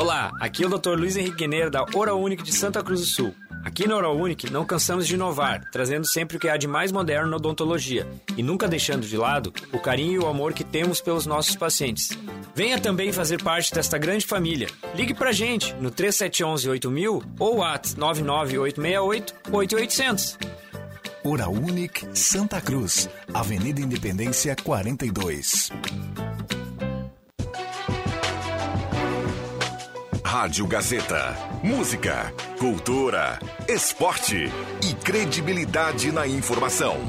Olá, aqui é o Dr. Luiz Henrique Guineiro da Oral de Santa Cruz do Sul. Aqui na Oral não cansamos de inovar, trazendo sempre o que há de mais moderno na odontologia e nunca deixando de lado o carinho e o amor que temos pelos nossos pacientes. Venha também fazer parte desta grande família. Ligue pra gente no 3711 8000 ou at 99868 8800. Oral Santa Cruz, Avenida Independência 42. Rádio Gazeta. Música, cultura, esporte e credibilidade na informação.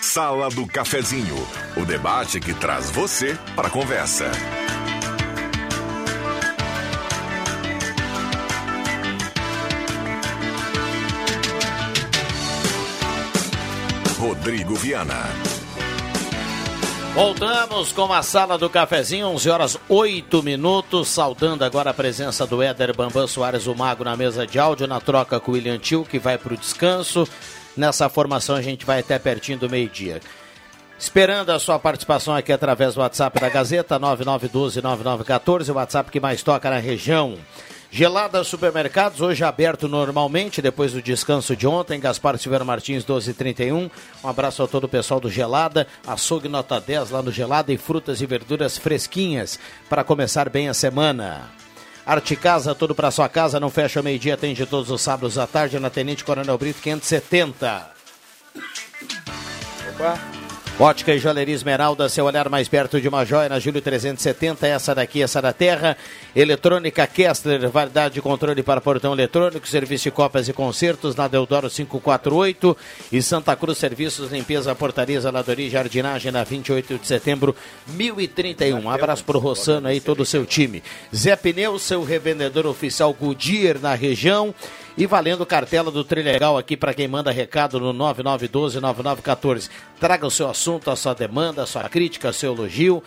Sala do Cafezinho. O debate que traz você para a conversa. Rodrigo Viana. Voltamos com a sala do cafezinho, 11 horas 8 minutos. Saudando agora a presença do Éder Bambam Soares, o Mago, na mesa de áudio, na troca com o William Tio, que vai para o descanso. Nessa formação a gente vai até pertinho do meio-dia. Esperando a sua participação aqui através do WhatsApp da Gazeta, 9912-9914, o WhatsApp que mais toca na região. Gelada Supermercados, hoje aberto normalmente, depois do descanso de ontem. Gaspar Silveira Martins, 1231. Um abraço a todo o pessoal do Gelada. Açougue nota 10 lá no Gelada e frutas e verduras fresquinhas para começar bem a semana. Arte Casa, tudo para sua casa, não fecha meio-dia, atende todos os sábados à tarde na Tenente Coronel Brito 570. Opa. Ótica e Joalheria Esmeralda, seu olhar mais perto de uma joia na Júlio 370, essa daqui, essa da terra. Eletrônica Kessler, validade de controle para portão eletrônico, serviço de cópias e concertos na Deodoro 548 e Santa Cruz Serviços, limpeza, portaria, zeladoria e jardinagem na 28 de setembro, 1031. Um abraço pro Rossano aí, todo o seu time. Zé Pneu, seu revendedor oficial Goodyear na região. E valendo cartela do Trilegal aqui para quem manda recado no 9912-9914. Traga o seu assunto, a sua demanda, a sua crítica, seu elogio.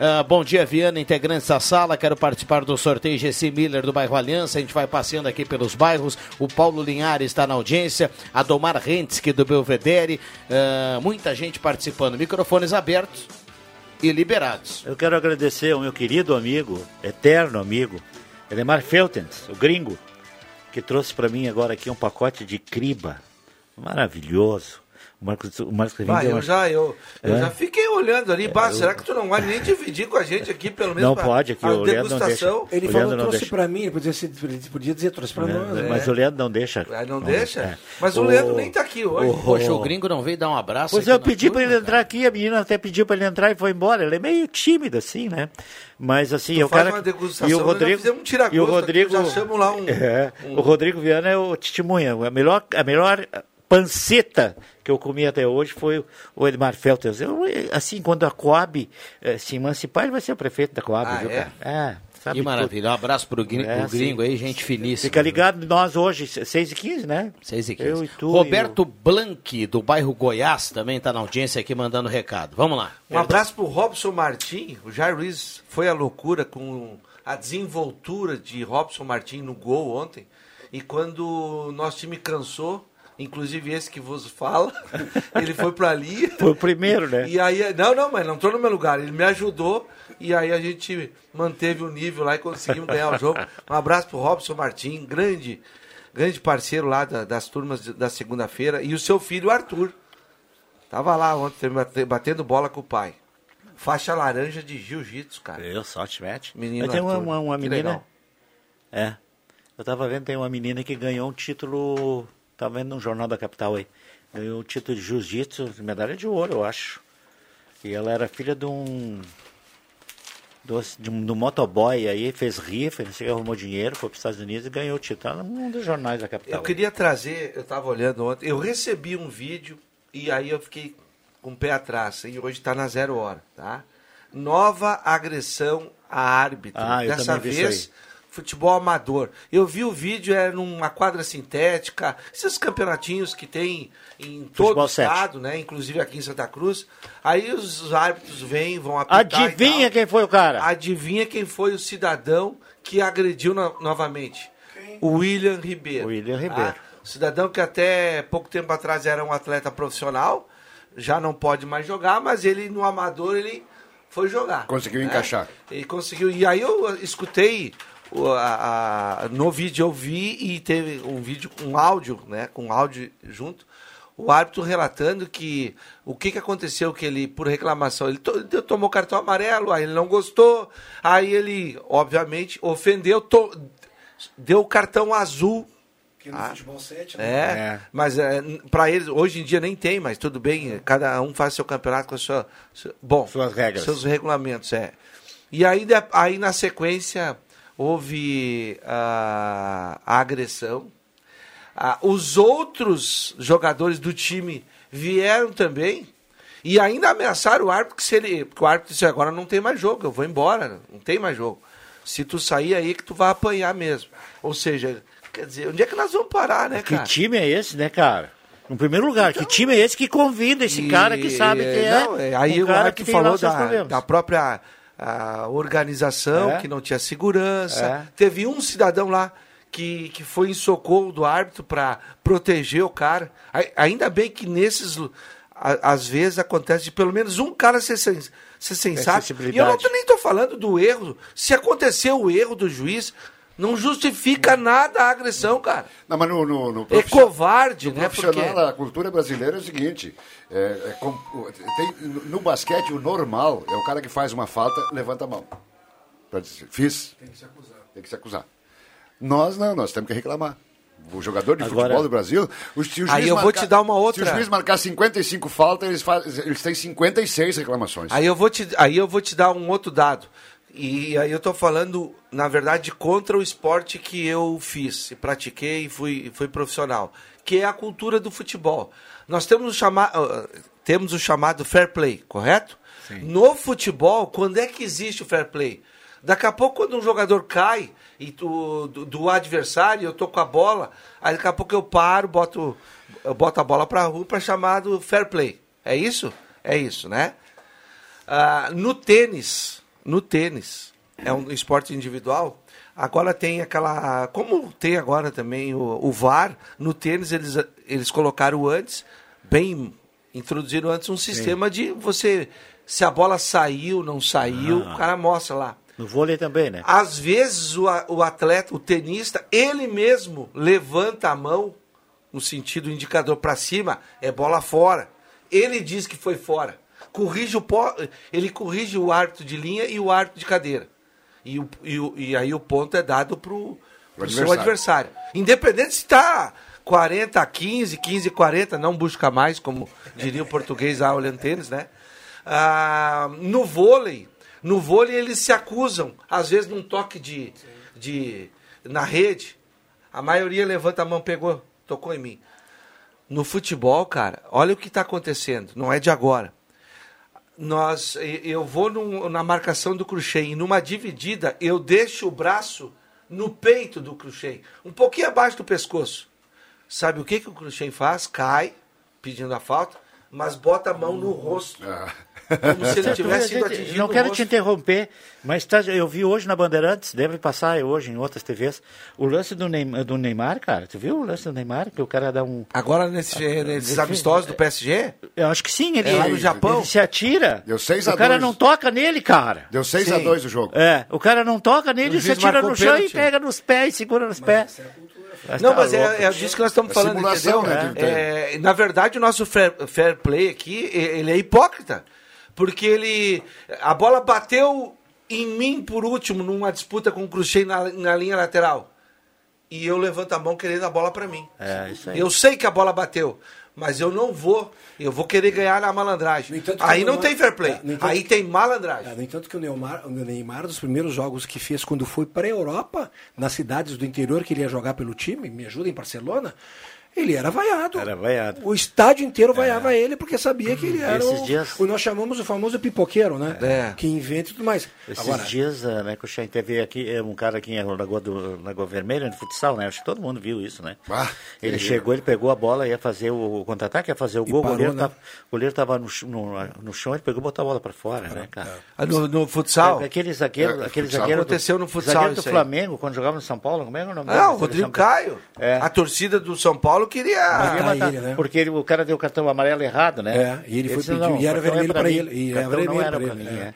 Ah, bom dia, Viana, integrantes da sala. Quero participar do sorteio GC Miller do bairro Aliança. A gente vai passeando aqui pelos bairros. O Paulo Linhares está na audiência. A Domar Rentski do Belvedere. Ah, muita gente participando. Microfones abertos e liberados. Eu quero agradecer ao meu querido amigo, eterno amigo, Edemar Feltens, o gringo, que trouxe para mim agora aqui um pacote de criba. Maravilhoso. O Marcos, o Marcos é eu já, eu, eu É? já fiquei olhando ali, bah, eu- será que tu não vai nem dividir com a gente aqui, pelo menos Não pra- pode, aqui a o Leandro não degustação? deixa. Ele O falou, não trouxe deixa. pra mim, ele podia, ser- ele podia dizer, trouxe pra nós. né? Mas o Leandro não deixa. Ah, não deixa? É. Mas o Leandro nem tá aqui hoje. Poxa, o gringo não veio dar um abraço. Pois eu pedi para ele entrar aqui, a menina até pediu para ele entrar e foi embora. Ele é meio tímido assim, né? Mas assim, Tu é o faz cara e o Rodrigo um e o aqui, Rodrigo já lá um- É, um- o Rodrigo Viana é o testemunha, a melhor a melhor panceta que eu comi até hoje foi o Edmar Felters. Eu, assim, quando a Coab eh, se emancipar, ele vai ser o prefeito da Coab, Ah, viu, é? cara? É, sabe Que maravilha. Um abraço pro gringo, É, pro gringo sim. aí, gente finíssima. Fica ligado nós hoje, 6 e 15 né? 6 e 15. Eu e tu Roberto Blanqui, do bairro Goiás, também está na audiência aqui mandando recado. Vamos lá. Um abraço pro Robson Martim. O Jair Ruiz foi a loucura com a desenvoltura de Robson Martim no gol ontem. E quando o nosso time cansou, inclusive esse que vos fala, ele foi para ali. Foi o primeiro, né? E aí, não, não, mas não estou no meu lugar. Ele me ajudou e aí a gente manteve o nível lá e conseguimos ganhar o jogo. Um abraço pro Robson Martim, grande, grande parceiro lá da- das turmas de- da segunda-feira. E o seu filho, Arthur. Tava lá ontem bate- batendo bola com o pai. Faixa laranja de jiu-jitsu, cara. Eu só te mete. Menino Mas tem uma, Arthur. uma, uma menina. legal. É. Eu tava vendo, tem uma menina que ganhou um título. Tava vendo no Jornal da Capital aí. Ganhou um título de jiu-jitsu, medalha de ouro, eu acho. E ela era filha de um. Do, de um, um motoboy aí, fez rifa, não sei, arrumou dinheiro, foi para os Estados Unidos e ganhou o título. Ela é um dos jornais da capital. Eu queria trazer, eu estava olhando ontem, eu recebi um vídeo e aí eu fiquei com o pé atrás, e hoje está na zero hora, tá? Nova agressão a árbitro. Ah, eu Dessa vez, futebol amador. Eu vi o vídeo, é numa quadra sintética, esses campeonatinhos que tem em todo Futebol o estado, né? Inclusive aqui em Santa Cruz. Aí os árbitros vêm, vão apitar e Adivinha tal. quem foi o cara? Adivinha quem foi o cidadão que agrediu no- novamente? O William Ribeiro. William Ribeiro. Ah, cidadão que até pouco tempo atrás era um atleta profissional, já não pode mais jogar, mas ele no amador ele foi jogar. Conseguiu né? encaixar. E conseguiu. E aí eu escutei a- a- no vídeo eu vi e teve um vídeo, um áudio, né, com áudio junto. O árbitro relatando que o que, que aconteceu que ele por reclamação ele, to- ele tomou cartão amarelo, aí ele não gostou, aí ele obviamente ofendeu, to- deu cartão azul Que no Ah, futebol 7, né? é, mas é, para eles, hoje em dia nem tem, mas tudo bem, cada um faz seu campeonato com a sua. sua- bom, Suas regras. Seus regulamentos, é. E aí, de- aí na sequência, houve ah, a agressão. Ah, os outros jogadores do time vieram também e ainda ameaçaram o árbitro que se ele. Porque o árbitro disse, agora não tem mais jogo, eu vou embora, não tem mais jogo. Se tu sair aí que tu vai apanhar mesmo. Ou seja, quer dizer, onde é que nós vamos parar, né, Que cara? time é esse, né, cara? No primeiro lugar, que time é esse que convida esse E- cara que sabe que é? não, é, aí um o árbitro que falou da, da própria ah, organização, É. que não tinha segurança. É. Teve um cidadão lá que, que foi em socorro do árbitro para proteger o cara. Ai- Ainda bem que nesses. a- Às vezes acontece de pelo menos um cara ser, sen- ser sensato. E eu não tô, nem estou falando do erro. Se aconteceu o erro do juiz, não justifica nada a agressão, cara. Não, mas no, no, no É covarde, no né? profissional, Porque... a cultura brasileira é o seguinte: é, é tem- no basquete, o normal é o cara que faz uma falta, levanta a mão. Pra dizer, fiz. Tem que se acusar. Tem que se acusar. Nós não, nós temos que reclamar. o jogador de Agora- futebol do Brasil, o, se o juiz Aí eu vou te dar uma outra. Se o juiz marcar 55 faltas, eles, faz, eles têm 56 reclamações. Aí eu vou te, aí eu vou te dar um outro dado. E aí eu tô falando, na verdade, contra o esporte que eu fiz, e pratiquei e fui, fui profissional, que é a cultura do futebol. Nós temos o, chama, ah, temos o chamado fair play, correto? No futebol, quando é que existe o fair play? Daqui a pouco, quando um jogador cai e tu- do, do adversário, eu tô com a bola, aí daqui a pouco eu paro, boto, eu boto a bola pra rua para chamar do fair play. É isso? É isso, né? Ah, no tênis, no tênis, é um esporte individual. Agora tem aquela. Como tem agora também o, o VAR, no tênis eles, eles colocaram antes, bem. Introduziram antes um sistema de você. Se a bola saiu, não saiu, Ah. o cara mostra lá. No vôlei também, né? Às vezes o, o atleta, o tenista, ele mesmo levanta a mão no sentido indicador para cima, é bola fora. Ele diz que foi fora. Corrige o ele corrige o árbitro de linha e o árbitro de cadeira. E, o- e o- e aí o ponto é dado pro, pro seu adversário. adversário. Independente se está 40 a 15, 15 a 40, não busca mais, como diria o português lá olhando tênis, né? Ah, no vôlei, no vôlei eles se acusam, às vezes num toque de, de na rede, a maioria levanta a mão, pegou, tocou em mim. No futebol, cara, olha o que está acontecendo, não é de agora. Nós, eu vou num- na marcação do crochê e numa dividida eu deixo o braço no peito do crochê, um pouquinho abaixo do pescoço. Sabe o que, que o crochê faz? Cai, pedindo a falta, mas bota a mão no rosto. Como se ele tivesse sido atingido Não quero rosto. te interromper, mas tá, eu vi hoje na Bandeirantes, deve passar hoje em outras TVs, o lance do Neymar, do Neymar, cara. Tu viu o lance do Neymar? Que o cara dá um. Agora nesse, nesses amistosos do PSG? Eu acho que sim, ele, É lá no Japão? ele se atira. Deu 6 a O cara 2. não toca nele, cara. Deu 6 a Sim. 2 o jogo. É, o cara não toca nele, se atira no chão e pega nos pés, segura nos pés. Não, tá mas é, louco. é disso que nós estamos É falando, entendeu? né, É, na verdade, o nosso fair, fair play aqui, ele é hipócrita. Porque ele. A bola bateu em mim por último numa disputa com o Cruxem na, na linha lateral. E eu levanto a mão querendo a bola pra mim. É, isso aí. Eu sei que a bola bateu, mas eu não vou. Eu vou querer ganhar na malandragem. entanto, Aí não Neymar- tem fair play. É, Aí tem malandragem. É, no entanto que o Neymar, o Neymar, dos primeiros jogos que fez quando foi para a Europa, nas cidades do interior que ele ia jogar pelo time, me ajuda em Barcelona, ele era vaiado. Era vaiado. O estádio inteiro vaiava ele porque sabia que ele era Esses o, dias- o nós chamamos o famoso pipoqueiro, né? É. Que inventa e tudo mais. Esses Agora, dias, ah, né, Coxinha, teve aqui é, um cara aqui em Lagoa, do, Lagoa Vermelha, no futsal, né? Acho que todo mundo viu isso, né? Ah, ele que chegou, ele pegou a bola, ia fazer o, o contra-ataque, ia fazer o gol, o parou, goleiro, né? tava, o goleiro tava no, no, no chão, ele pegou e botou a bola pra fora, né, cara? Ah, No, no futsal? É, Aquele zagueiro, É, aquele futsal. zagueiro Aconteceu do, no futsal zagueiro do. Flamengo, quando jogava no São Paulo, como é que é o nome dele? Não, Da Rodrigo? Caio. É. A torcida do São Paulo queria. Matar matar, ele, né? Porque ele- o cara deu o cartão amarelo errado, né? É, e ele foi disse, pedir, "Não, e era é vermelho para ele. E era vermelho para ele. é. é.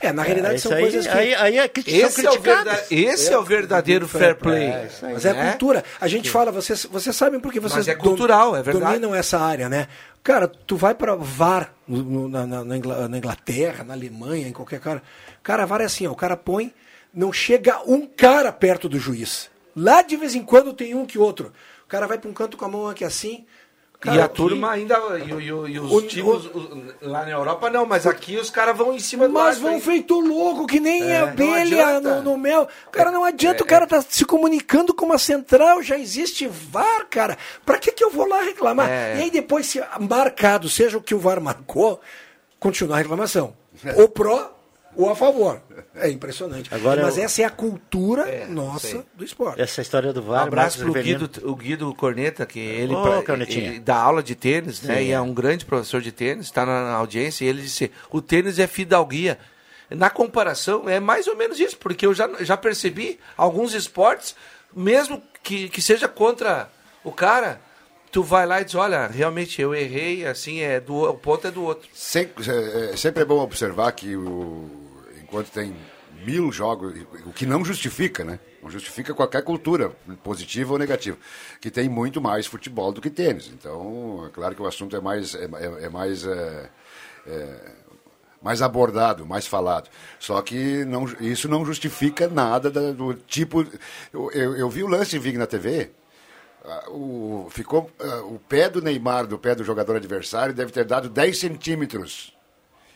É, na realidade isso são aí, coisas que. Aí, aí é que Esse é, o verda- esse é o verdadeiro fair play. É, aí. Mas é né? cultura. A gente fala, vocês, vocês sabem porque vocês Mas é cultural, é verdade. dominam essa área, né? Cara, tu vai para VAR no- na, na- na Inglaterra, na Alemanha, em qualquer cara. Cara, VAR é assim, ó, o cara põe, não chega um cara perto do juiz. Lá de vez em quando tem um que outro. O cara vai para um canto com a mão aqui assim. e Cara, a turma ainda. E, o- e o- e os O- times o- lá na Europa não, mas aqui os caras vão em cima do Mas vão feito louco, que nem É, abelha no, no mel. Cara, não adianta, o cara tá se comunicando com uma central, já existe VAR, cara. Pra que que eu vou lá reclamar? É. E aí depois, se marcado, seja o que o VAR marcou, continuar a reclamação. Ou pró ou a favor. É impressionante. Agora Mas eu- essa é a cultura É, nossa sei. do esporte. Essa história do Um VAR, abraço Marcos pro Rivelino. Guido, o Guido Corneta, que ele, Ô, pra- ele dá aula de tênis, né? E é é. um grande professor de tênis, está na, na audiência, e ele disse: o tênis é fidalguia. Na comparação, é mais ou menos isso, porque eu já, já percebi alguns esportes, mesmo que, que seja contra o cara, tu vai lá e diz: olha, realmente eu errei, assim, é do, o ponto é do outro. Sempre, é, é- sempre é bom observar que o, enquanto tem mil jogos, o que não justifica, né? Não justifica qualquer cultura, positiva ou negativa, que tem muito mais futebol do que tênis. Então, é claro que o assunto é mais, é, é- é mais, é, é, mais abordado, mais falado. Só que não, isso não justifica nada da- do tipo. Eu, eu, eu vi o lance Vig na TV. ah, o, ficou, ah, o pé do Neymar, do pé do jogador adversário, deve ter dado 10 centímetros.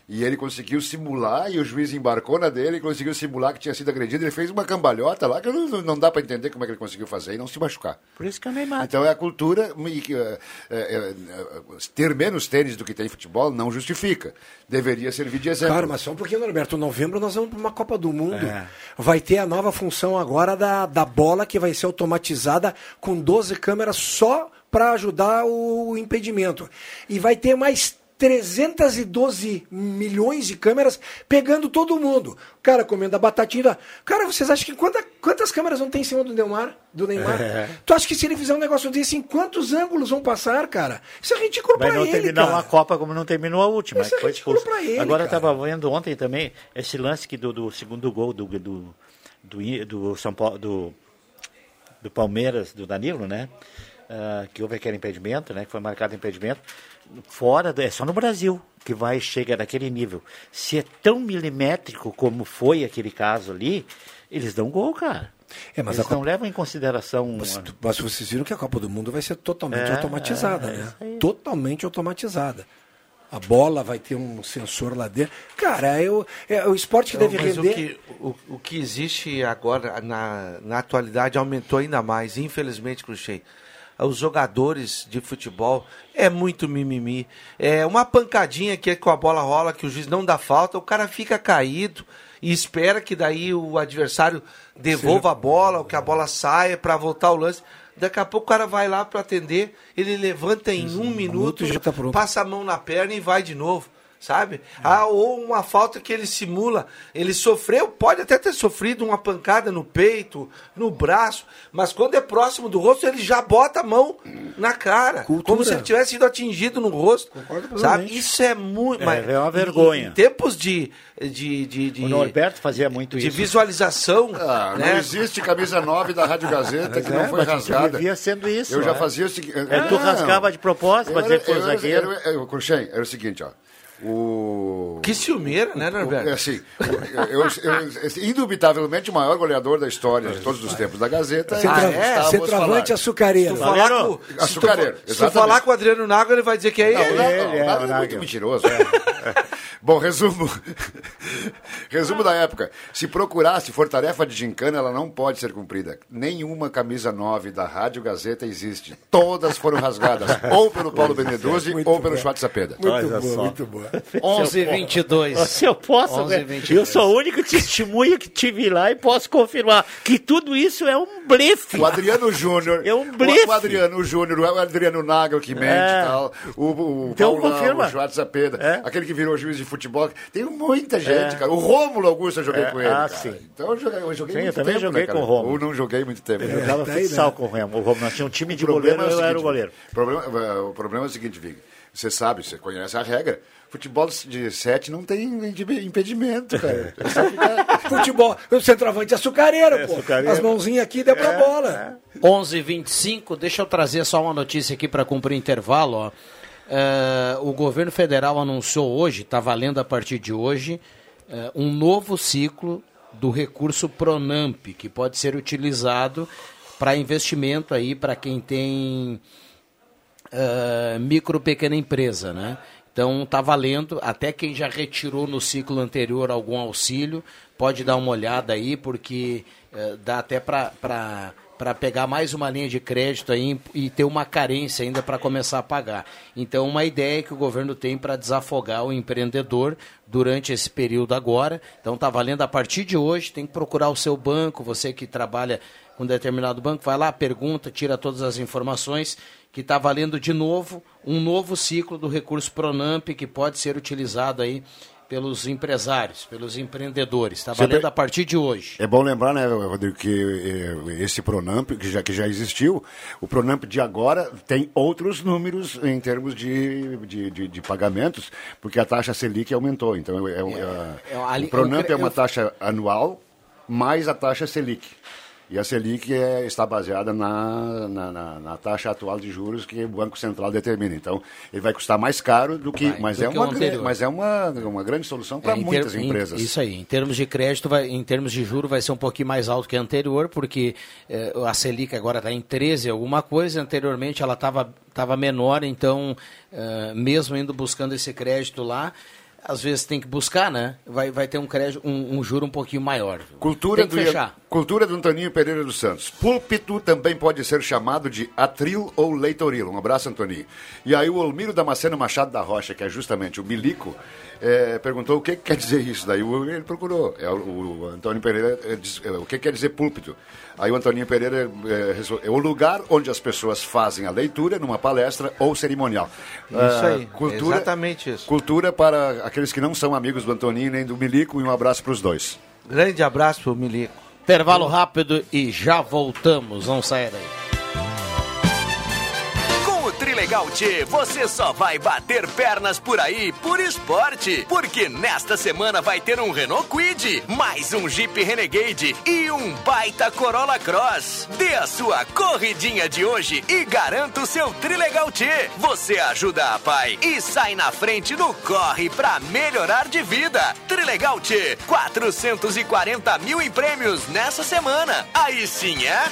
E ele conseguiu simular, e o juiz embarcou na dele, e conseguiu simular que tinha sido agredido. Ele fez uma cambalhota lá que não, não dá para entender como é que ele conseguiu fazer e não se machucar. Por isso que é o Neymar. Então é a cultura. e que, eh, eh, eh, ter menos tênis do que tem futebol não justifica. Deveria servir de exemplo. Cara, mas só um pouquinho, Norberto. Novembro nós vamos para uma Copa do Mundo. É. Vai ter a nova função agora da, da bola que vai ser automatizada com 12 câmeras só para ajudar o impedimento. E vai ter mais 312 milhões de câmeras pegando todo mundo. O cara comendo a batatinha. Cara, vocês acham que quanta, quantas câmeras não tem em cima do Neymar? Do Neymar? É. Tu acha que se ele fizer um negócio desse, em quantos ângulos vão passar, cara? Isso é ridículo Vai pra não ele, terminar cara. uma Copa como não terminou a última. Isso é foi ridículo expulso. pra ele, Agora eu cara. estava vendo ontem também esse lance que do, do segundo gol do, do, do, do São Paulo, do, do Palmeiras, do Danilo, né? Ah, que houve aquele impedimento, né? Que foi marcado impedimento. Fora, do- é só no Brasil que vai chega naquele nível. Se é tão milimétrico como foi aquele caso ali, eles dão gol, cara. É, mas eles a Copa- não levam em consideração. Mas, mas vocês viram que a Copa do Mundo vai ser totalmente É, automatizada, é, é né? aí. Totalmente automatizada. A bola vai ter um sensor lá dentro. Cara, eu, é o esporte que Não, deve mas render. O que, o, o que existe agora, na, na atualidade, aumentou ainda mais, infelizmente, Cruxei. Os jogadores de futebol é muito mimimi. É uma pancadinha que é com a bola rola, que o juiz não dá falta, o cara fica caído e espera que daí o adversário devolva a bola, ou que a bola saia para voltar o lance. Daqui a pouco o cara vai lá para atender, ele levanta em um minuto, já tá passa a mão na perna e vai de novo. Sabe? Ah, ou uma falta que ele simula. Ele sofreu, pode até ter sofrido uma pancada no peito, no braço, mas quando é próximo do rosto, ele já bota a mão na cara. Como se ele tivesse sido atingido no rosto. Sabe? plenamente. Isso é muito. É, mas é uma vergonha. Em tempos de. de, de, de O Norberto fazia muito de isso. visualização. Ah, né? não existe camisa 9 da Rádio Gazeta que Mas não é, foi mas rasgada. vivia sendo isso, Eu já né? fazia o seguinte. É, tu rasgava de propósito pra dizer que foi o zagueiro. Eu, Cruxem, era o seguinte, ó. O... Que ciumeira, né, Norberto? É assim, eu, eu- eu- indubitavelmente o maior goleador da história de todos os tempos da Gazeta é Centra- Gustavo centroavante Osvalari. açucareiro. Se tu falar com- se tu- Açucareiro, Se tu falar com o Adriano Nago, ele vai dizer que é Não, ele. não, não, nada é muito mentiroso. Bom, resumo. resumo da época. Se procurar, se for tarefa de gincana, ela não pode ser cumprida. Nenhuma camisa 9 da Rádio Gazeta existe. Todas foram rasgadas, ou pelo Paulo Beneduzzi, ou pelo Schwartz Sapeda. Muito boa, muito boa. 11 h 22 Se eu posso, 11 né? 22. eu sou o único testemunha que tive lá e posso confirmar que tudo isso é um blefe. O Adriano Júnior. É um blefe. o Adriano Júnior, o Adriano Nagel que mente É. e tal. O, o Então Paulão, confirma. o Schwartz Sapeda. É. Aquele que virou juiz de futebol. Tem muita gente, É. cara. O Rômulo Augusto eu joguei É, com ele. ah, cara. sim. Então eu joguei, eu joguei Sim, eu muito também tempo, joguei né, cara? com o Rômulo. Ou não joguei muito tempo. Eu jogava tá aí, futsal né? com o Remo. O Remo. Nós tínhamos um time de O problema goleiro, é o eu era o seguinte, goleiro. O problema, o problema é o seguinte, Vig. Você sabe, você conhece a regra. Futebol de sete não tem impedimento, cara. É Futebol, o centroavante é açucareiro, pô. açucareiro. As mãozinhas aqui deu pra bola. 11 h 25 deixa eu trazer só uma notícia aqui para cumprir o intervalo. Ó. É, o governo federal anunciou hoje, está valendo a partir de hoje, é, um novo ciclo do recurso Pronamp, que pode ser utilizado para investimento aí para quem tem eh, micro pequena empresa, né? Então tá valendo, até quem já retirou no ciclo anterior algum auxílio, pode dar uma olhada aí, porque dá até para pegar mais uma linha de crédito aí e ter uma carência ainda para começar a pagar. Então uma ideia que o governo tem para desafogar o empreendedor durante esse período agora. Então tá valendo a partir de hoje, tem que procurar o seu banco, você que trabalha com determinado banco, vai lá, pergunta, tira todas as informações, que está valendo de novo um novo ciclo do recurso Pronamp que pode ser utilizado aí pelos empresários, pelos empreendedores. Está valendo a partir de hoje. É bom lembrar, né, Rodrigo, que eh, esse Pronamp, que já, que já existiu, o Pronamp de agora tem outros números em termos de, de, de- de pagamentos, porque a taxa Selic aumentou. Então, é, um- é- é, ali- o Pronamp eu cre- é uma eu- taxa anual mais a taxa Selic. E a Selic é, está baseada na, na, na, na taxa atual de juros que o Banco Central determina. Então, ele vai custar mais caro do que. Vai, mas, do é que uma, o gra- anterior. mas é uma, uma grande solução para É, em muitas ter- em- empresas. isso aí, em termos de crédito, vai, em termos de juro, vai ser um pouquinho mais alto que a anterior, porque eh, a Selic agora está em 13 alguma coisa, anteriormente ela estava tava menor, então, eh, mesmo indo buscando esse crédito lá, às vezes tem que buscar, né? Vai, vai ter um, crédito, um, um juro um pouquinho maior. Cultura tem que do, fechar. cultura do Antoninho Pereira dos Santos. Púlpito também pode ser chamado de atril ou leitoril. Um abraço, Antoninho. E aí o Olmiro Damasceno Machado da Rocha, que é justamente o milico, eh, perguntou o que, que quer dizer isso. Daí o- ele procurou. É, o, o Antônio Pereira eh, diz, eh, o que quer dizer púlpito. Aí o Antoninho Pereira resol- é o lugar onde as pessoas fazem a leitura numa palestra ou cerimonial. Isso Ah, aí, cultura, exatamente isso. Cultura para aqueles que não são amigos do Antoninho nem do Milico e um abraço para os dois. Grande abraço pro Milico. Intervalo rápido e já voltamos. Vamos sair daí. Trilegal T, você só vai bater pernas por aí por esporte. Porque nesta semana vai ter um Renault Quid, mais um Jeep Renegade e um baita Corolla Cross. Dê a sua corridinha de hoje e garanta o seu Trilegal T. Você ajuda a pai e sai na frente no corre pra melhorar de vida. Trilegal T, 440 mil em prêmios nessa semana. Aí sim é.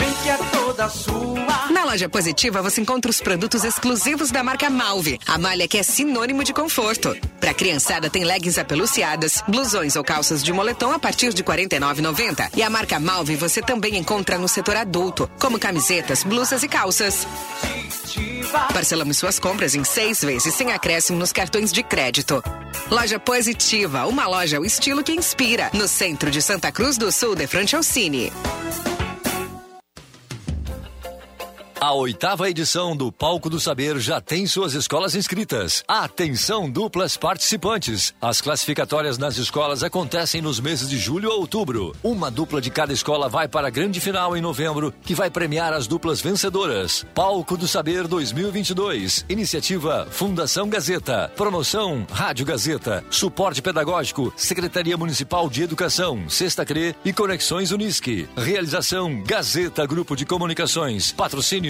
Vem que é sua. Na loja positiva você encontra os produtos exclusivos da marca Malve, a malha que é sinônimo de conforto. Pra criançada tem leggings apeluciadas, blusões ou calças de moletom a partir de R$ 49,90. E a marca Malve você também encontra no setor adulto, como camisetas, blusas e calças. Parcelamos suas compras em seis vezes sem acréscimo nos cartões de crédito. Loja Positiva, uma loja ao estilo que inspira. No centro de Santa Cruz do Sul, de frente ao Cine. A oitava edição do Palco do Saber já tem suas escolas inscritas. Atenção, duplas participantes. As classificatórias nas escolas acontecem nos meses de julho a outubro. Uma dupla de cada escola vai para a grande final em novembro, que vai premiar as duplas vencedoras. Palco do Saber 2022. Iniciativa Fundação Gazeta. Promoção Rádio Gazeta. Suporte pedagógico Secretaria Municipal de Educação, Sexta CRE e Conexões Unisque. Realização Gazeta Grupo de Comunicações. Patrocínio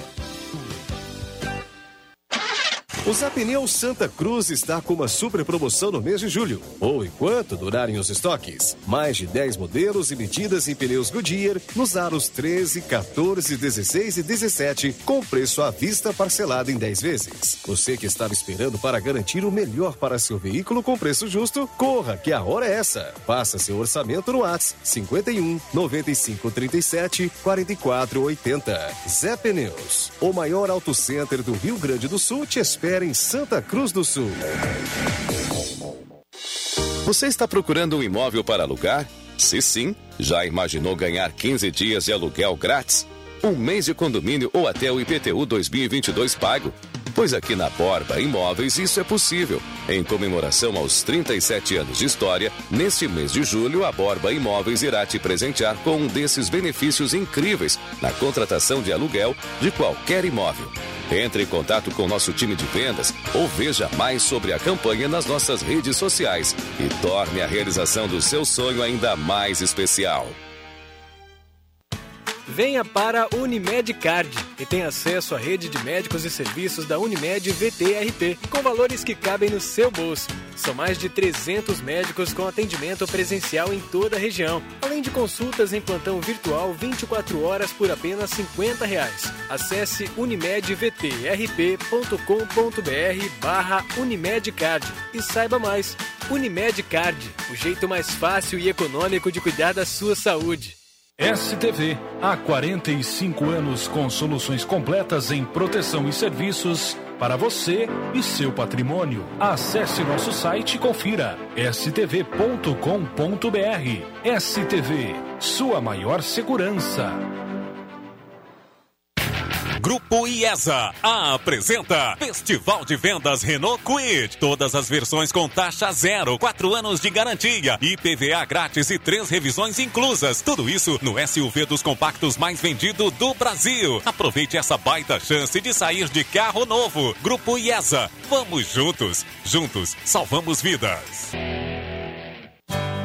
O Zapneu Santa Cruz está com uma super promoção no mês de julho, ou enquanto durarem os estoques. Mais de 10 modelos e medidas em pneus Goodyear nos aros 13, 14, 16 e 17, com preço à vista parcelado em 10 vezes. Você que estava esperando para garantir o melhor para seu veículo com preço justo, corra que a hora é essa. Faça seu orçamento no WhatsApp 51 95 37 44 80. Zé Pneus, o maior auto center do Rio Grande do Sul te espera em Santa Cruz do Sul. Você está procurando um imóvel para alugar? Se sim, já imaginou ganhar 15 dias de aluguel grátis? Um mês de condomínio ou até o IPTU 2022 pago? Pois aqui na Borba Imóveis isso é possível. Em comemoração aos 37 anos de história, neste mês de julho, a Borba Imóveis irá te presentear com um desses benefícios incríveis na contratação de aluguel de qualquer imóvel. Entre em contato com nosso time de vendas ou veja mais sobre a campanha nas nossas redes sociais e torne a realização do seu sonho ainda mais especial. Venha para Unimed Card e tenha acesso à rede de médicos e serviços da Unimed VTRP, com valores que cabem no seu bolso. São mais de 300 médicos com atendimento presencial em toda a região, além de consultas em plantão virtual 24 horas por apenas 50 reais. Acesse unimedvtrp.com.br barra Unimed Card e saiba mais. Unimed Card, o jeito mais fácil e econômico de cuidar da sua saúde. STV, há 45 anos com soluções completas em proteção e serviços para você e seu patrimônio. Acesse nosso site e confira stv.com.br. STV, sua maior segurança. Grupo IESA apresenta Festival de Vendas Renault Quid. Todas as versões com taxa zero, quatro anos de garantia, IPVA grátis e três revisões inclusas. Tudo isso no SUV dos compactos mais vendido do Brasil. Aproveite essa baita chance de sair de carro novo. Grupo IESA. Vamos juntos. Juntos salvamos vidas.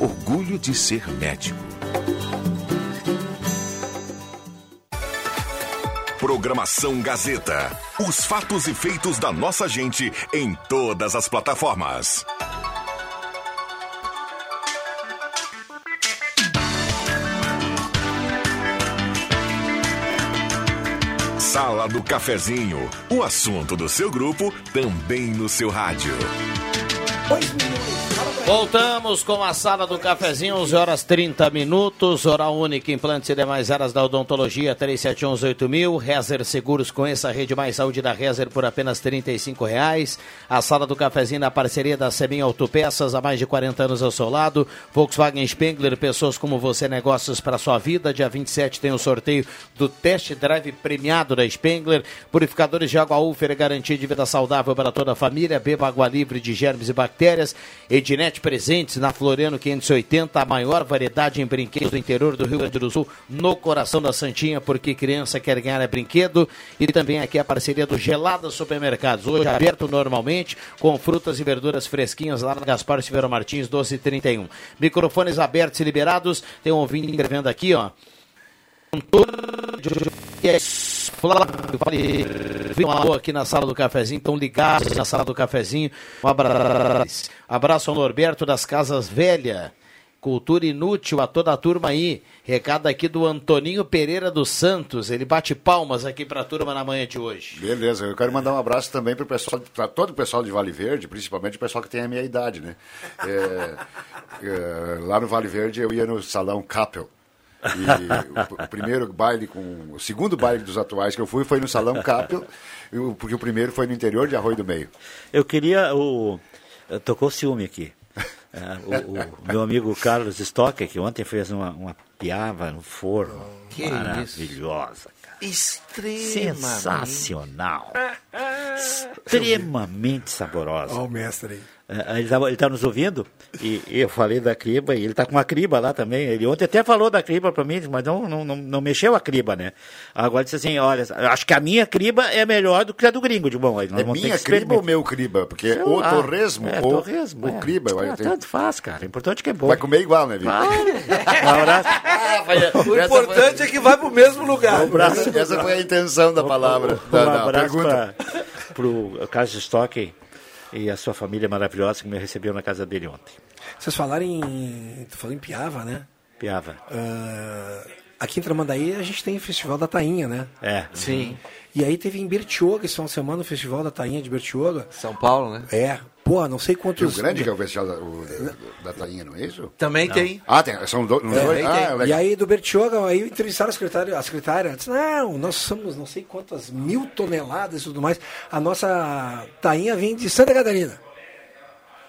Orgulho de ser médico. Programação Gazeta. Os fatos e feitos da nossa gente em todas as plataformas. Sala do Cafezinho. O assunto do seu grupo também no seu rádio. Voltamos com a sala do cafezinho, 11 horas 30 minutos. Oral Única, implantes e demais áreas da odontologia, 37118000. Rezer Seguros, conheça a rede mais saúde da Rezer por apenas R$ reais. A sala do cafezinho na parceria da Semin Autopeças, há mais de 40 anos ao seu lado. Volkswagen Spengler, pessoas como você, negócios para sua vida. Dia 27 tem o sorteio do test drive premiado da Spengler. Purificadores de água Ufer, garantia de vida saudável para toda a família. Beba água livre de germes e bactérias. Ednet Presentes na Floriano 580, a maior variedade em brinquedos do interior do Rio Grande do Sul, no coração da Santinha, porque criança quer ganhar é brinquedo. E também aqui a parceria do Gelada Supermercados, hoje aberto normalmente, com frutas e verduras fresquinhas lá na Gaspar Silveira Martins, 1231. Microfones abertos e liberados, tem um ouvinte escrevendo aqui, ó. Flávio, falei, um alô aqui na sala do cafezinho, estão ligados na sala do cafezinho. Um abraço, abraço ao Norberto das Casas Velha. Cultura inútil a toda a turma aí. Recado aqui do Antoninho Pereira dos Santos. Ele bate palmas aqui para a turma na manhã de hoje. Beleza, eu quero mandar um abraço também para pessoal, para todo o pessoal de Vale Verde, principalmente o pessoal que tem a minha idade, né? É, é, lá no Vale Verde eu ia no salão Capel. E o, primeiro baile com. O segundo baile dos atuais que eu fui foi no Salão Capel, porque o primeiro foi no interior de Arroio do Meio. Eu queria. O, tocou ciúme aqui. É, o, o, meu amigo Carlos Stocker, que ontem fez uma, uma piava no forno. Que maravilhosa, cara. Extremamente. Sensacional. Extremamente saborosa. Olha o mestre aí. É, Ele está ele tá nos ouvindo e, e eu falei da criba e ele está com uma criba lá também. Ele ontem até falou da criba para mim, mas não, não, não, não, mexeu a criba, né? Agora disse assim: olha, acho que a minha criba é melhor do que a do gringo. De bom, nós é vamos minha criba ou meu criba? Porque Sei o lá. torresmo é, ou torresmo, o é. criba. Ah, tenho- Tanto faz, cara. O importante é que é bom. Vai comer igual, né, Vitor? Um abraço. O importante é que vai pro mesmo lugar. Um abraço. Essa foi a intenção da palavra. Um da, da abraço pergunta. para o Carlos Stock e a sua família maravilhosa que me recebeu na casa dele ontem. Vocês falaram em. Tu falou em Piava, né? Piava. Ah, aqui em Tramandaí a gente tem o Festival da Tainha, né? É. Sim. E aí teve em Bertioga esse final de semana o Festival da Tainha de Bertioga. São Paulo, né? É. Pô, não sei Rio quantos. Grande, que é o festival da, o- da, Tainha, não é isso? Também tem. Ah, tem. São do, não É, dois? Ah, e aí do Bertioga, aí entrevistaram a secretária, a secretária disse, não, nós somos não sei quantas mil toneladas e tudo mais. A nossa tainha vem de Santa Catarina.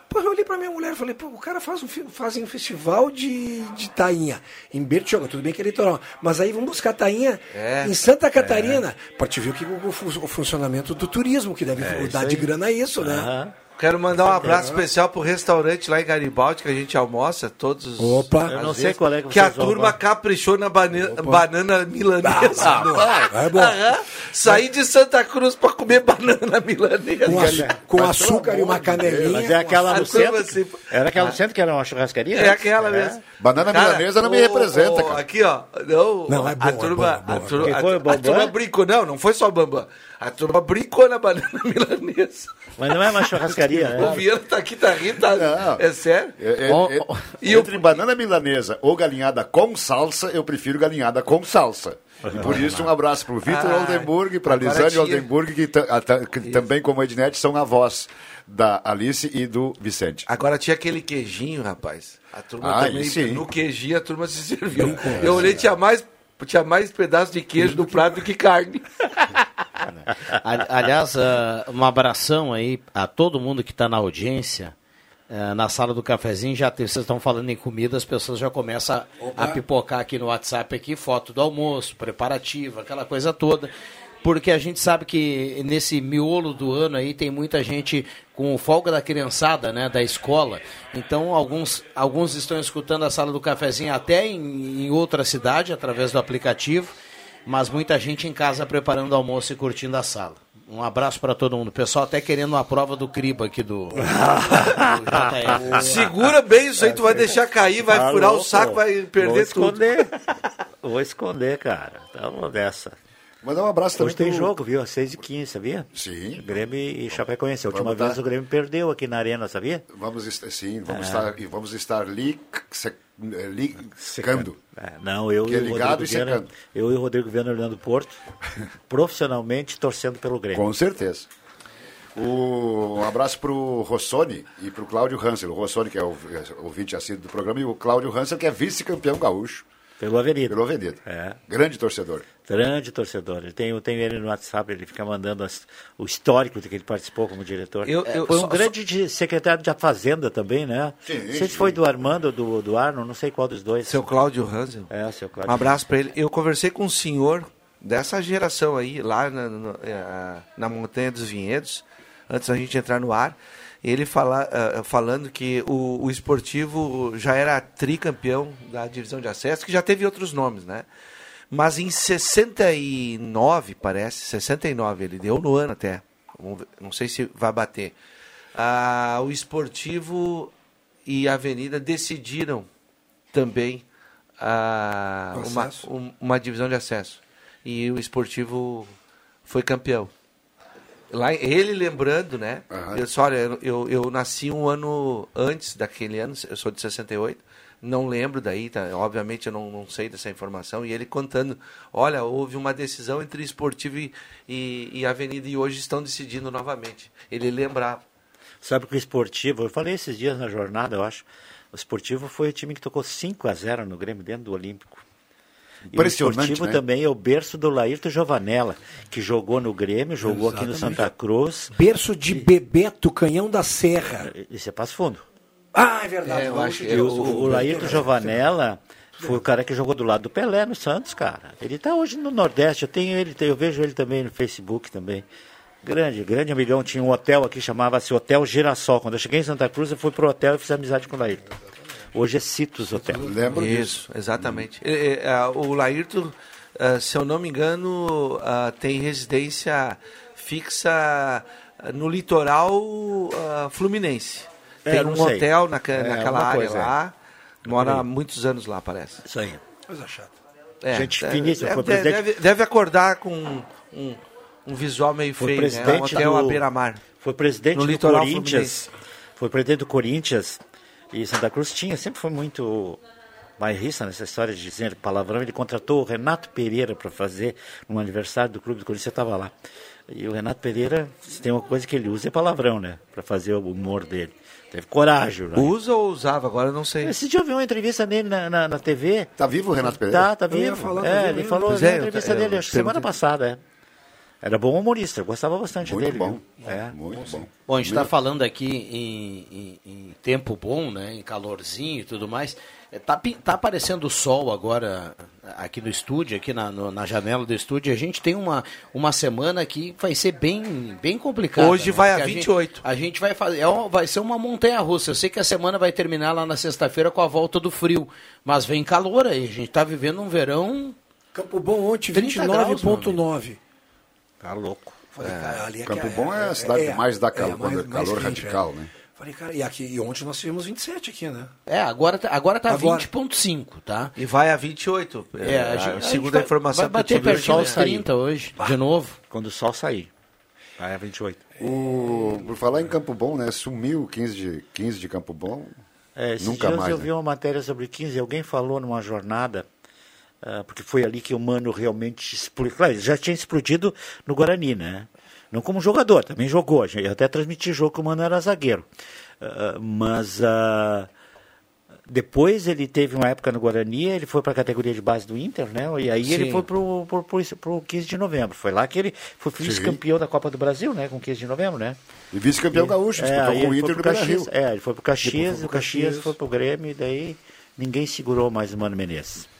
Pô, eu olhei pra minha mulher e falei, pô, o cara faz um, faz um festival de, de tainha em Bertioga, tudo bem que é litoral, mas aí vamos buscar tainha É, em Santa Catarina, pra te ver o, que, o, o funcionamento do turismo, que deve É, dar de grana isso, né? Quero mandar um abraço especial pro restaurante lá em Garibaldi, que a gente almoça todos os. Opa. Eu não sei vezes, qual é que Que a turma caprichou na bane- banana milanesa. Ah, bom. É bom. Aham. Saí de Santa Cruz pra comer banana milanesa. Com, açu- com açúcar e uma canelinha. Mas é aquela A no centro. se- Era aquela no centro que era uma churrascaria? É aquela É. mesmo. Banana Cara, milanesa não me representa, o- cara. Aqui, ó. Não, Não, é a boa, é turma, boa, a turma, a, a turma brincou. Não, não foi só o Bambam. A turma brincou na banana milanesa. Mas não é uma churrascaria, O né? Viana tá aqui, tá rindo, tá... Não. É sério? É, é, é-. E entre banana milanesa ou galinhada com salsa, eu prefiro galinhada com salsa. E por isso, um abraço para o Vitor Ah, Oldenburg, para agora Lisane. Oldenburg, que, a- que também, como Ednet, são avós da Alice e do Vicente. Agora tinha aquele queijinho, rapaz. A turma Ah, também, no queijinho a turma se serviu. Eu olhei, tinha mais, tinha mais pedaço de queijo no prato do que carne. Ali- Aliás, ah, um abração aí a todo mundo que está na audiência. eh, na sala do cafezinho, já vocês estão falando em comida, as pessoas já começam a, a pipocar aqui no WhatsApp aqui, foto do almoço, preparativa, aquela coisa toda. Porque a gente sabe que nesse miolo do ano aí tem muita gente com folga da criançada, né, da escola. Então alguns, alguns estão escutando a sala do cafezinho até em, em outra cidade através do aplicativo, mas muita gente em casa preparando almoço e curtindo a sala. Um abraço para todo mundo. O pessoal até querendo uma prova do criba aqui do, do JF. Segura bem isso aí, tu vai deixar cair, vai Tá furar o louco. saco, vai Vou perder tudo. esconder. Vou esconder, cara. Tamo dessa. Mandar um abraço também Hoje tem pro- jogo, viu? Às 6h15, sabia? Sim. Grêmio e Chapecoense. A última Vamos vez dar- o Grêmio perdeu aqui na arena, sabia? Vamos sim, vamos É. estar e vamos estar li, se, eh, li, secando. É, não, eu e é o ligado e Viana, secando. eu e o Rodrigo Viana Orlando Porto, profissionalmente torcendo pelo Grêmio. Com certeza. O, um abraço para o Rossoni e para o Cláudio Hansel. O Rossoni, que é o é ouvinte assíduo do programa, e o Cláudio Hansel, que é vice-campeão gaúcho. Pelo Avenida. Pelo Avenida. É. Grande torcedor. Grande torcedor. Eu tenho, tenho ele no WhatsApp, ele fica mandando as- o histórico de que ele participou como diretor. Eu- É, eu- foi um só- grande de- secretário da Fazenda também, né? Sim, não sei se sim. foi do Armando ou do, do Arno, não sei qual dos dois. Seu Cláudio Hansel. É, seu Cláudio. Um abraço para ele. Eu conversei com um senhor dessa geração aí, lá na, na, eh, na Montanha dos Vinhedos, antes da gente entrar no ar. Ele fala, eh, falando que o, o esportivo já era tricampeão da divisão de acesso, que já teve outros nomes, né? Mas em 69, parece, 69, ele deu no ano até. Não sei se vai bater. Ah, o esportivo e a Avenida decidiram também Do uma, um- uma divisão de acesso. E o esportivo foi campeão. Lá, ele lembrando, né? Eu disse, olha, eu, eu, eu nasci um ano antes daquele ano, eu sou de 68, não lembro daí, tá? obviamente eu não, não sei dessa informação. E ele contando, olha, houve uma decisão entre esportivo e, e, e avenida e hoje estão decidindo novamente. Ele lembrava. Sabe que o esportivo, eu falei esses dias na jornada, eu acho. O esportivo foi o time que tocou 5 a 0 no Grêmio dentro do Olímpico. E o esportivo né? também é o berço do Laírto Giovanella, que jogou no Grêmio, jogou aqui no Exatamente. Santa Cruz. Berço de Bebeto, Canhão da Serra. Isso é Passo Fundo. Ah, é verdade. É, eu acho que o, Passo Fundo. o Laírto Giovanella foi o cara que jogou do lado do Pelé no Santos, cara. Ele está hoje no Nordeste, eu tenho ele, eu vejo ele também no Facebook também. Grande, grande amigão. Tinha um hotel aqui, chamava-se Hotel Girassol. Quando eu cheguei em Santa Cruz, eu fui pro hotel e fiz amizade com o Laírto. Hoje é Citos Hotel. Lembro Isso, exatamente. É, é, é, o Laírto, é, se eu não me engano, é, tem residência fixa é, no litoral é, fluminense. É, Tem um sei. hotel naca- É, naquela área coisa, é. lá. Mora há muitos anos lá, parece. Isso aí. Coisa chata. É, Gente deve- finíssima, Deve, foi presidente- deve- deve acordar com um, um, um visual meio Foi feio, né? Um hotel do, à beira-mar. Foi presidente No do litoral Corinthians. Foi presidente do Corinthians. E Santa Cruz tinha, sempre foi muito bairrista nessa história de dizer palavrão. Ele contratou o Renato Pereira para fazer um aniversário do clube do Corinthians. Eu estava lá. E o Renato Pereira, se tem uma coisa que ele usa é palavrão, né? Para fazer o humor dele. Teve coragem, né? Usa ou usava? Agora eu não sei. Esse dia eu vi uma entrevista dele na, na, na TV. Tá vivo o Renato Pereira? Tá, tá Eu vivo. falar, tá é, vivo ele falou Pois na é, eu- entrevista eu dele, acho que semana passada, é. Era bom humorista, eu gostava bastante Muito dele. bom. É. Muito bom. Bom, a gente está falando aqui em, em- em tempo bom, né? Em calorzinho e tudo mais. É, Tá, tá aparecendo o sol agora aqui no estúdio, aqui na, no- na janela do estúdio. A gente tem uma, uma semana que vai ser bem, bem complicada. Hoje né? vai a Porque 28. Gente, a gente vai fazer. É uma- vai ser uma montanha russa. Eu sei que a semana vai terminar lá na sexta-feira com a volta do frio. Mas vem calor aí. A gente está vivendo um verão. Campo Bom ontem, 30 graus, 29,9. Tá louco. Falei, cara, ali é Campo que Bom é a cidade que mais dá calor, quando é mais calor quente, radical, é. né? Falei, cara, e, aqui, e ontem nós tivemos 27 aqui, né? É, agora, tá- agora tá Agora. 20,5, tá? E vai a 28. É, a gente- a gente segundo vai- a informação vai que eu bater tive pertinho hoje, dos né? 30 hoje, de novo. Quando o sol sair. Aí é 28. O, por falar em Campo Bom, né? Sumiu 15 de, 15 de Campo Bom. É, esses Nunca dias mais. eu né? vi uma matéria sobre 15, alguém falou numa jornada, porque foi ali que o Mano realmente explodiu. Claro, ele já tinha explodido no Guarani, né? Não como jogador, também jogou. Eu até transmiti jogo que o Mano era zagueiro. Ah, mas ah, Depois ele teve uma época no Guarani, ele foi para a categoria de base do Inter, né? E aí ele Sim. foi pro, pro, pro, pro 15 de novembro. Foi lá que ele foi vice-campeão da Copa do Brasil, né? Com 15 de novembro, né? E vice-campeão gaúcho, disputou aí com o ele Inter foi Beira-Rio. Caxias. É, ele foi pro Caxias, Depois foi o Caxias Caxias. foi pro Grêmio, e daí ninguém segurou mais o Mano Menezes.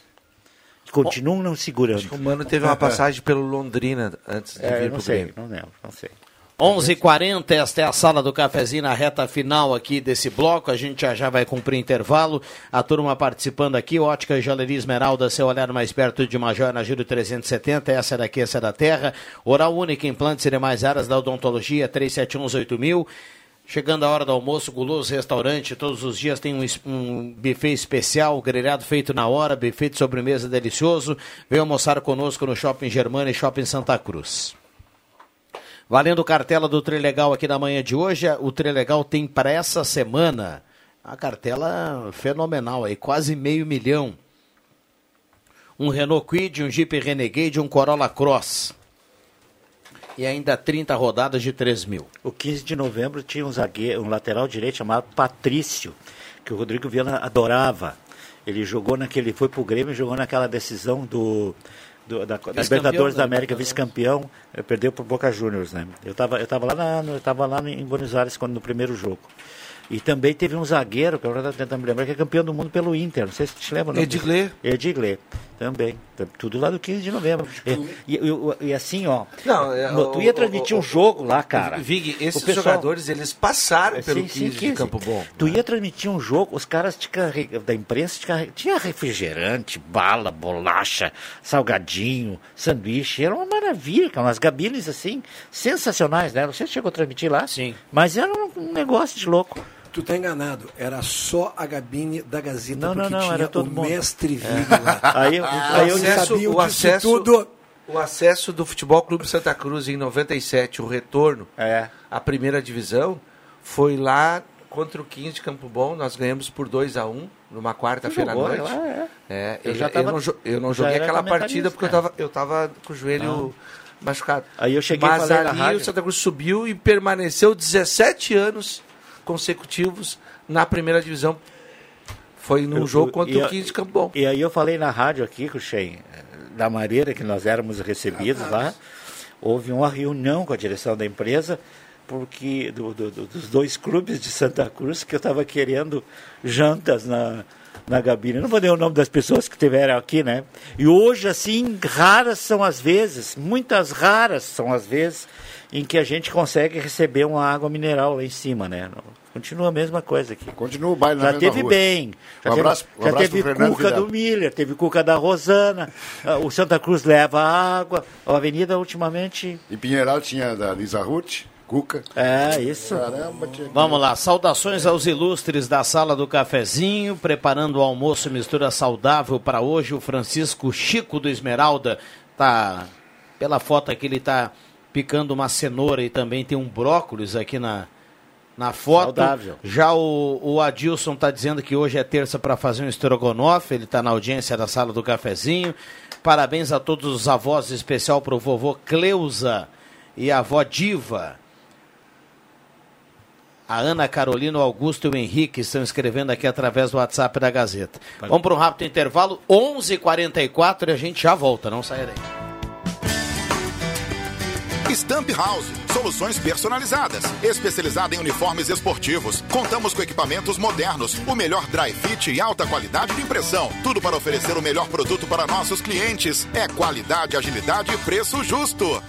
Continuam não segurando. O Mano teve uma passagem pelo Londrina antes de É, vir não pro sei, Grêmio. não lembro, não sei. 11h40, esta é a sala do cafezinho na reta final aqui desse bloco. A gente já já vai cumprir intervalo. A turma participando aqui, Ótica e Joalheria Esmeralda, seu olhar mais perto de Major na Giro 370. Essa daqui, essa é da terra. Oral Única, implantes e demais áreas da odontologia, 37118000. Chegando a hora do almoço, Guloso Restaurante, todos os dias tem um, um buffet especial, grelhado feito na hora, buffet de sobremesa delicioso. Venha almoçar conosco no Shopping Germana e Shopping Santa Cruz. Valendo cartela do Trilegal aqui na manhã de hoje, o Trilegal tem para essa semana a cartela fenomenal aí, quase meio milhão. Um Renault Kwid, um Jeep Renegade, um Corolla Cross. E ainda 30 rodadas de 3 mil. O 15 de novembro tinha um zagueiro, um lateral direito chamado Patrício, que o Rodrigo Viana adorava. Ele jogou naquele, foi pro Grêmio e jogou naquela decisão do, do- da, da Libertadores da da América, vice-campeão, eh, perdeu pro Boca Juniors, né? Eu tava, eu tava lá na, no- eu tava lá em Buenos Aires quando no primeiro jogo. E também teve um zagueiro, que eu estou tentando me lembrar, que é campeão do mundo pelo Inter. Não sei se te lembra. o nome Edgley. Edgley, também. Tá Tudo lá do 15 de novembro. E, e- e- e assim, ó. Não, é, no- tu o- ia o- transmitir o- um jogo lá, cara. Vig, O esses pessoal- jogadores, eles passaram É, pelo sim, sim, 15 de 15. Campo Bom. Tu ia transmitir um jogo, os caras te da imprensa te tinha refrigerante, bala, bolacha, salgadinho, sanduíche. Era uma maravilha, cara, umas gabines assim, sensacionais, né? Não sei se chegou a transmitir lá. Sim. Mas era um negócio de louco. Tu tá enganado, era só a gabine da Gazeta, Não, não, porque não, tinha era todo o mundo. mestre É. Vig lá. Aí eu- aí eu acesso, sabiam o acesso, tudo. o acesso do Futebol Clube Santa Cruz em 97, o retorno à primeira divisão, foi lá contra o 15 de Campo Bom. Nós ganhamos por 2 a 1 numa quarta-feira à noite. lá, é. É, Eu eu, já tava- eu, não, eu não joguei aquela partida porque eu cara. tava, eu tava com o joelho machucado. Aí eu cheguei Mas ali o Santa Cruz subiu e permaneceu 17 anos consecutivos na primeira divisão. Foi num Eu- jogo eu- contra e o a- 15 de Campo Bom. E aí eu falei na rádio aqui, Cruxem, da maneira que nós éramos recebidos lá, houve uma reunião com a direção da empresa, porque do- do- do- dos dois clubes de Santa Cruz, que eu estava querendo jantas na, na Gabina. Eu não vou dar o nome das pessoas que estiveram aqui, né? E hoje, assim, raras são as vezes, muitas raras são as vezes, em que a gente consegue receber uma água mineral lá em cima, né? Continua a mesma coisa aqui. Continua o baile na Já mesma teve rua. bem. Já Um teve, abraço- um já teve Cuca Vidal. do Miller, teve Cuca da Rosana, ah, o Santa Cruz leva água, a Avenida ultimamente... Em Pinheiral tinha da Lisa Ruth, Cuca. É, isso. Caramba, tinha... Vamos lá, saudações aos ilustres da sala do cafezinho, preparando o almoço mistura saudável para hoje. O Francisco Chico do Esmeralda tá pela foto aqui ele tá picando uma cenoura e também tem um brócolis aqui na na foto. Saudável. Já o, o Adilson tá dizendo que hoje é terça para fazer um estrogonofe, ele tá na audiência da sala do cafezinho. Parabéns a todos os avós, em especial pro vovô Cleusa e a avó Diva. A Ana Carolina, o Augusto e o Henrique estão escrevendo aqui através do WhatsApp da Gazeta. Vamos para um rápido intervalo, 11:44 h 44 e a gente já volta, não saia daí. Stamp House, soluções personalizadas, especializada em uniformes esportivos. Contamos com equipamentos modernos, o melhor dry fit e alta qualidade de impressão. Tudo para oferecer o melhor produto para nossos clientes. É qualidade, agilidade e preço justo.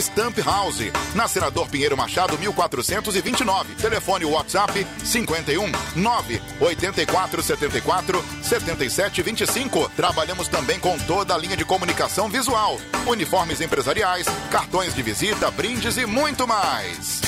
Stamp House, na Senador Pinheiro Machado, 1429. Telefone WhatsApp 51 9 84 74 77 25. Trabalhamos também com toda a linha de comunicação visual, uniformes empresariais, cartões de visita, brindes e muito mais.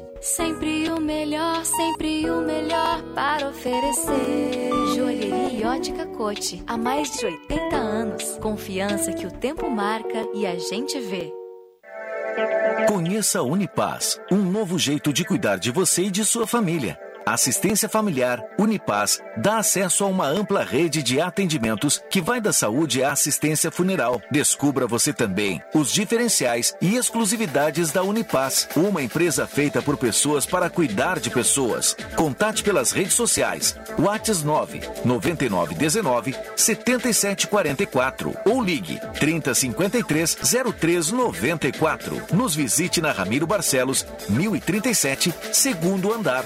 Sempre o melhor, sempre o melhor para oferecer. Joalheria ótica cote. Há mais de 80 anos. Confiança que o tempo marca e a gente vê. Conheça a Unipaz, um novo jeito de cuidar de você e de sua família. Assistência Familiar Unipaz dá acesso a uma ampla rede de atendimentos que vai da saúde à assistência funeral. Descubra você também os diferenciais e exclusividades da Unipaz, uma empresa feita por pessoas para cuidar de pessoas. Contate pelas redes sociais. WhatsApp 9 9919 7744 ou ligue 3053 0394. Nos visite na Ramiro Barcelos, 1037, segundo andar.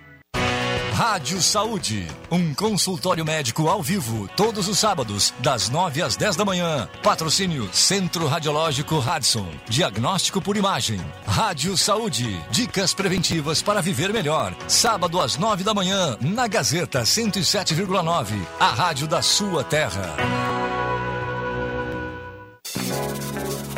Rádio Saúde, um consultório médico ao vivo, todos os sábados, das 9 às 10 da manhã. Patrocínio Centro Radiológico Radson. Diagnóstico por imagem. Rádio Saúde, dicas preventivas para viver melhor. Sábado às 9 da manhã, na Gazeta 107,9, a rádio da sua terra.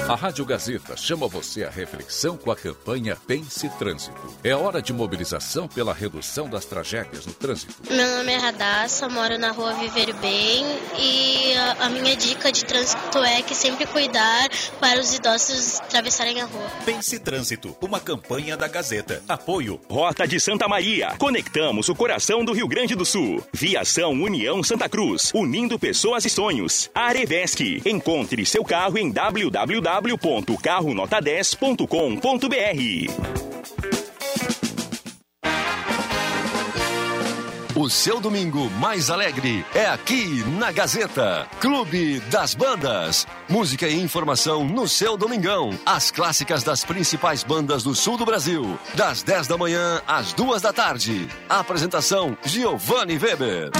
A Rádio Gazeta chama você à reflexão com a campanha Pense Trânsito. É hora de mobilização pela redução das tragédias no trânsito. Meu nome é Radassa, moro na rua Viver Bem e a, minha dica de trânsito é que sempre cuidar para os idosos atravessarem a rua. Pense Trânsito, uma campanha da Gazeta. Apoio. Rota de Santa Maria. Conectamos o coração do Rio Grande do Sul. Viação União Santa Cruz, unindo pessoas e sonhos. Arevesc. Encontre seu carro em www.carronota10.com.br. O seu domingo mais alegre é aqui na Gazeta. Clube das Bandas. Música e informação no seu domingão. As clássicas das principais bandas do sul do Brasil. Das 10 da manhã às 2 da tarde. Apresentação: Giovanni Weber.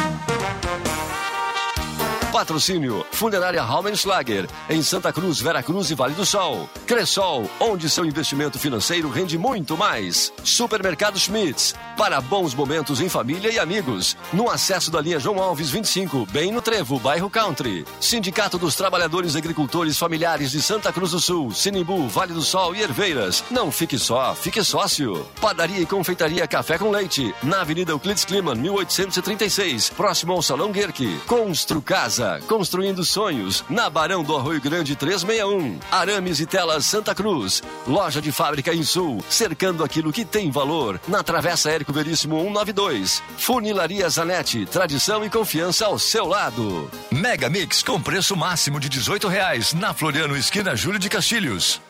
Patrocínio Funerária Raumenschlager, em Santa Cruz, Veracruz e Vale do Sol. Cressol, onde seu investimento financeiro rende muito mais. Supermercado Schmitz, para bons momentos em família e amigos. No acesso da linha João Alves 25, bem no Trevo, bairro Country. Sindicato dos Trabalhadores Agricultores Familiares de Santa Cruz do Sul, Sinimbu, Vale do Sol e Herveiras. Não fique só, fique sócio. Padaria e Confeitaria Café com Leite, na Avenida Euclides Kliman, 1836, próximo ao Salão Guerque. Constru Casa construindo sonhos, na Barão do Arroio Grande 361. Arames e Telas Santa Cruz. Loja de fábrica em Sul, cercando aquilo que tem valor. Na Travessa Érico Veríssimo 192. Funilaria Zanetti, tradição e confiança ao seu lado. Mega Mix com preço máximo de 18 reais na Floriano Esquina Júlio de Castilhos.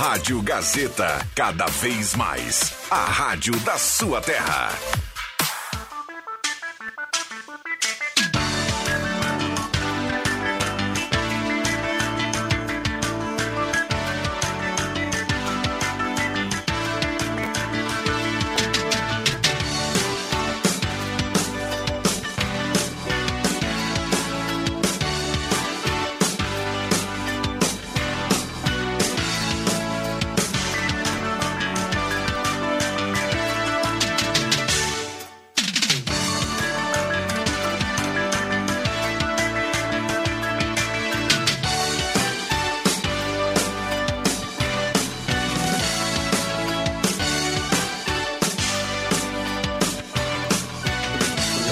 Rádio Gazeta, cada vez mais. A rádio da sua terra.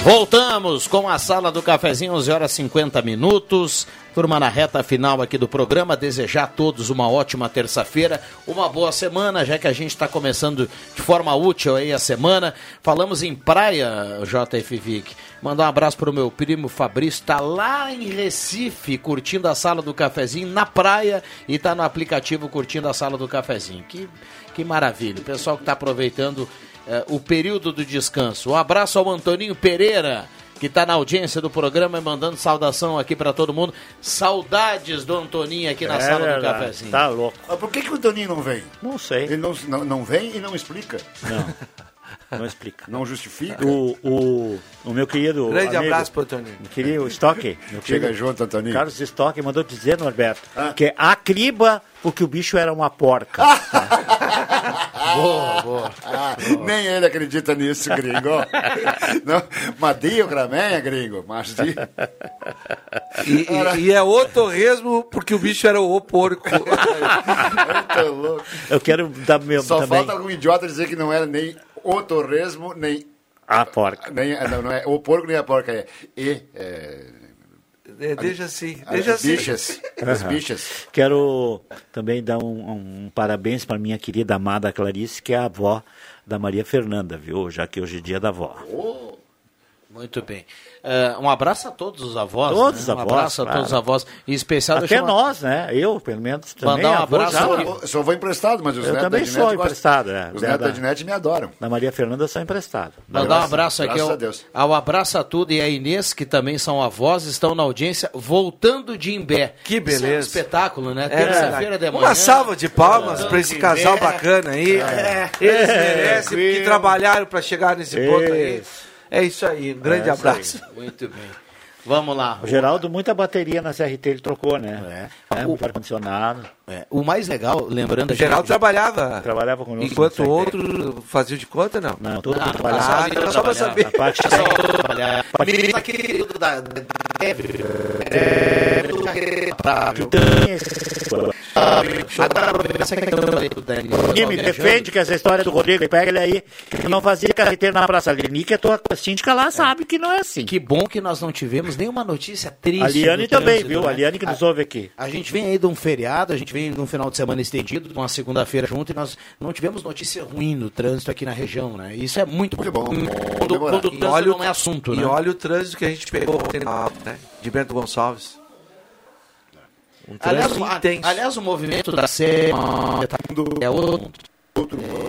Voltamos com a sala do cafezinho, 11 horas 50 minutos. Turma, na reta final aqui do programa, desejar a todos uma ótima terça-feira, uma boa semana, já que a gente está começando de forma útil aí a semana. Falamos em praia, JF Vic. Mandar um abraço para o meu primo Fabrício, está lá em Recife, curtindo a sala do cafezinho na praia e está no aplicativo curtindo a sala do cafezinho. Que, que maravilha. O pessoal que está aproveitando eh, o período do descanso. Um abraço ao Antoninho Pereira que está na audiência do programa e mandando saudação aqui para todo mundo. Saudades do Antoninho aqui na É sala do cafezinho. Tá louco. Mas por que, que o Toninho não vem? Não sei. Ele não, não, não vem e não explica. Não. Não explica. Não justifica. O, o, o meu querido. Grande amigo, abraço pro Toninho. Meu querido Stock. Meu Chega querido junto, Antoninho. Carlos Stock mandou dizer, Norberto, que é acriba porque o bicho era uma porca. boa, boa. Ah, nem ele acredita nisso, gringo. Não, Madio também, gringo. Mas di- E, e- e é o torresmo porque o bicho era o porco. Louco. Eu quero dar meu Só também. falta algum idiota dizer que não era nem o torresmo, nem. A porca. Nem, não, não é o porco nem a porca, é. E. É, É, deixa assim, as deixa assim. bichas. As bichas. Quero também dar um, um parabéns para minha querida amada Clarice, que é a avó da Maria Fernanda, viu? Já que hoje é dia da avó. Muito bem. Eh, um abraço a todos os avós. Todos né? os Um avós, abraço a claro. todos os avós. Em especial, Até nós, né? Eu, pelo menos, também. Mandar um avô abraço. Eu só vou emprestado, mas os Eu netos também sou emprestado, é. Os netos da Ednet me adoram. Da Maria Fernanda eu sou emprestado. Mandar um abraço aqui ao, a Deus. ao Abraço a Tudo e a Inês, que também são avós, estão na audiência, voltando de Imbé. Que Isso é um beleza. espetáculo, né? É, Terça-feira de manhã. Uma salva de palmas para esse Imbé. casal bacana aí. É. Eles É, merecem, porque viu? trabalharam para chegar nesse ponto aí. É isso aí, um grande É abraço. Muito bem. Vamos lá. O Geraldo, muita bateria na CRT ele trocou, né? É. O- muito ar-condicionado. É, O mais legal, lembrando... O Geraldo trabalhava. Trabalhava conosco. Enquanto o outro fazia de conta, não? Não, todo Ah, mundo trabalhava. Ah, então só pra saber. A parte Só trabalhar. Menino período da... É, do carretável. Agora, aproveita essa questão aí do Daniel. Ninguém me defende que essa história do Rodrigo, pega ele aí, que eu não fazia carreteiro na Praça Lini, que a tua síndica lá sabe que não é assim. Que bom que nós não tivemos nenhuma notícia triste. A Liane também, trânsito, viu? né? A Liane que nos ouve aqui. A gente vem aí de um feriado, a gente vem de um final de semana estendido, de uma segunda-feira junto, e nós não tivemos notícia ruim no trânsito aqui na região, né? Isso é muito bom. Quando, quando o E trânsito olha, o- não é assunto, e né? olha o trânsito que a gente pegou né? De Bento Gonçalves. Um Aliás, intenso. aliás, o movimento da Sé é outro,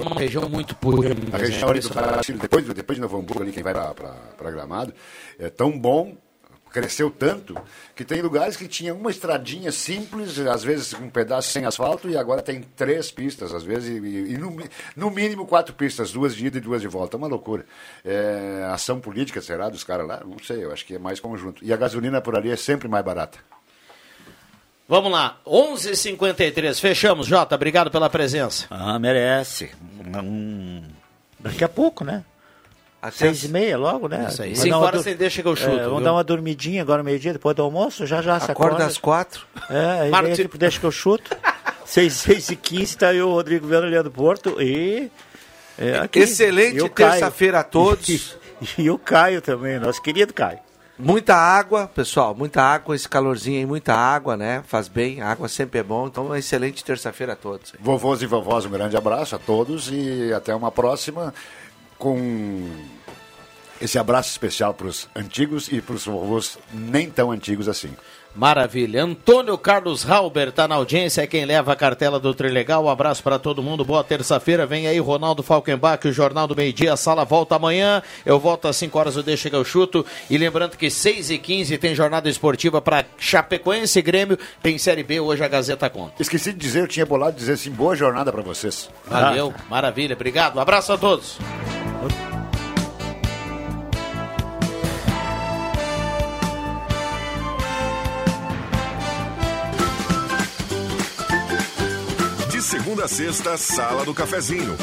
uma região muito pura. A região ali do Paraty, depois, depois de Novo Hamburgo, ali, quem vai para Gramado, é tão bom, cresceu tanto, que tem lugares que tinha uma estradinha simples, às vezes um pedaço sem asfalto, e agora tem três pistas, às vezes, e, e no, no mínimo quatro pistas, duas de ida e duas de volta. É uma loucura. É, ação política, será, dos caras lá? Não sei, eu acho que é mais conjunto. E a gasolina por ali é sempre mais barata. Vamos lá, 11h53, fechamos. Jota, obrigado pela presença. Ah, merece. Um- Daqui a pouco, né? Até Seis e meia, logo, né? Isso aí. Cinco horas sem deixa que eu chuto, É, vamos viu? dar uma dormidinha agora, meio-dia, depois do almoço, já já se Acorda acorda. às quatro. É, aí aqui pro Deixa que eu chuto. seis, seis e quinze, tá eu, Rodrigo Viana, Leandro Porto e... é, aqui. Excelente E o Caio. terça-feira a todos. E, o Caio também, nosso querido Caio. Muita água, pessoal, muita água, esse calorzinho aí, muita água, né? Faz bem, água sempre é bom. Então, uma excelente terça-feira a todos. Vovôs e vovós, um grande abraço a todos e até uma próxima com esse abraço especial para os antigos e para os vovôs nem tão antigos assim. Maravilha. Antônio Carlos Halber está na audiência, é quem leva a cartela do Trilegal. Um abraço para todo mundo. Boa terça-feira. Vem aí Ronaldo Falkenbach, o Jornal do Meio Dia. A sala volta amanhã. Eu volto às 5 horas do Deixa que eu chuto. E lembrando que 6 e 15 tem jornada esportiva para Chapecoense e Grêmio. Tem Série B, hoje a Gazeta conta. Esqueci de dizer, eu tinha bolado dizer assim, boa jornada para vocês. Valeu, maravilha. Obrigado. Um abraço a todos. De segunda a sexta, Sala do Cafezinho.